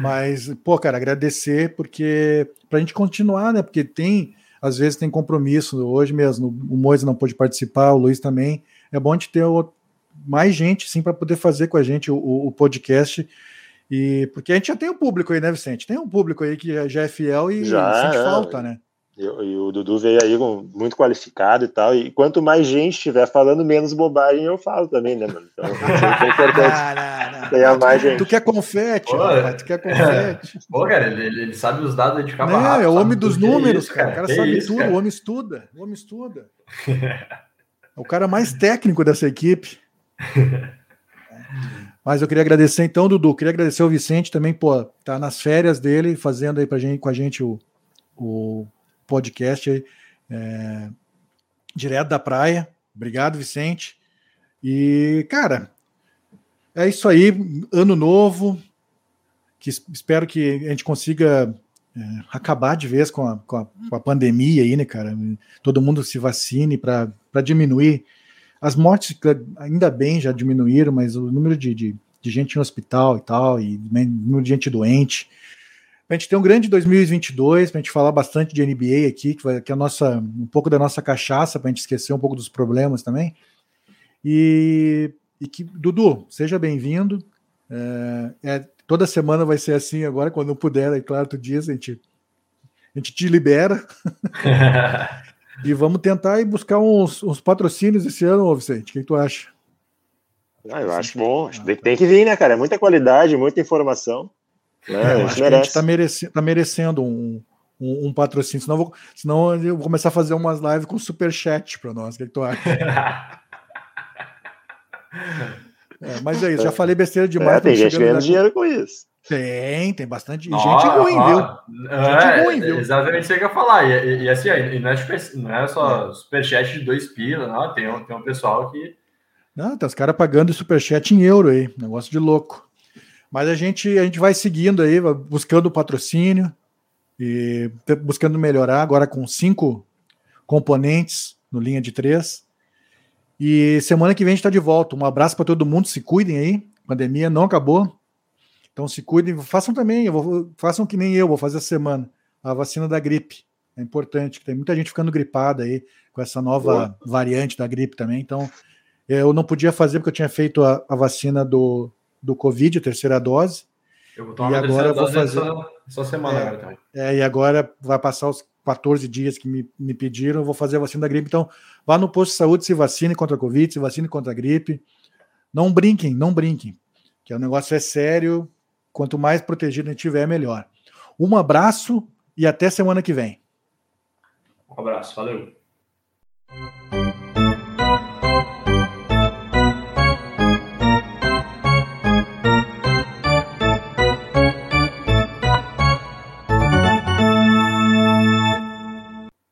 Mas, pô, cara, agradecer, porque pra gente continuar, né? Porque tem, às vezes tem compromisso. Hoje mesmo, o Moisés não pôde participar, o Luiz também. É bom a gente ter mais gente, sim, para poder fazer com a gente o, o podcast e porque a gente já tem um público aí, né, Vicente? Tem um público aí que já é fiel e já, sente é. falta, né? E, e, o Dudu veio aí muito qualificado e tal. E quanto mais gente estiver falando, menos bobagem eu falo também, né, mano? Então, é importante ganhar mais gente. Tu quer confete, Pô, rapaz, tu quer confete. Pô, cara, ele, ele sabe os dados de Não, rápido, é o homem dos números, isso, cara. O cara sabe isso, tudo, cara? o homem estuda. O homem estuda. é o cara mais técnico dessa equipe. *laughs* Mas eu queria agradecer então, Dudu, queria agradecer ao Vicente também, pô, tá nas férias dele, fazendo aí pra gente, com a gente o, o podcast aí, é, direto da praia. Obrigado, Vicente. E, cara, é isso aí, ano novo, que espero que a gente consiga é, acabar de vez com a, com a, com a pandemia aí, né, cara? Todo mundo se vacine para diminuir as mortes, ainda bem, já diminuíram, mas o número de, de, de gente em hospital e tal, e né, número de gente doente. A gente tem um grande 2022, para a gente falar bastante de NBA aqui, que, vai, que é a nossa, um pouco da nossa cachaça, para a gente esquecer um pouco dos problemas também. E, e que, Dudu, seja bem-vindo. É, é, toda semana vai ser assim agora, quando puder, é claro, tu diz, a gente, a gente te libera. *laughs* E vamos tentar ir buscar uns, uns patrocínios esse ano, Vicente. O que, que tu acha? Ah, eu acho bom. Acho que tem que vir, né, cara? É muita qualidade, muita informação. Né? É, a gente merece. A gente tá, merece, tá merecendo um, um, um, patrocínio. Senão, vou, senão eu vou começar a fazer umas lives com superchat para nós. O que, que tu acha? *laughs* é, mas é isso, já falei besteira demais. É, tem gente ganhando dinheiro com isso. Tem, tem bastante gente ruim, viu? É, gente ruim, viu? Exatamente isso que eu ia falar. E, e, assim, e não, é super, não é só é. superchat de dois pila, não. Tem um, tem um pessoal que. Não, tem os caras pagando superchat em euro aí. Negócio de louco. Mas a gente, a gente vai seguindo aí, buscando patrocínio e buscando melhorar agora com cinco componentes no linha de três. E semana que vem a gente está de volta. Um abraço para todo mundo, se cuidem aí. A pandemia não acabou. Então se cuidem, façam também, vou, façam que nem eu, vou fazer a semana, a vacina da gripe. É importante, que tem muita gente ficando gripada aí com essa nova Boa. variante da gripe também. Então, eu não podia fazer porque eu tinha feito a, a vacina do, do Covid, a terceira dose. Eu vou tomar e agora eu vou fazer essa, essa semana é, agora também. É, e agora vai passar os 14 dias que me, me pediram, eu vou fazer a vacina da gripe. Então, vá no posto de saúde, se vacine contra a Covid, se vacine contra a gripe. Não brinquem, não brinquem. Que o negócio é sério, Quanto mais protegido a gente tiver, melhor. Um abraço e até semana que vem. Um abraço, valeu.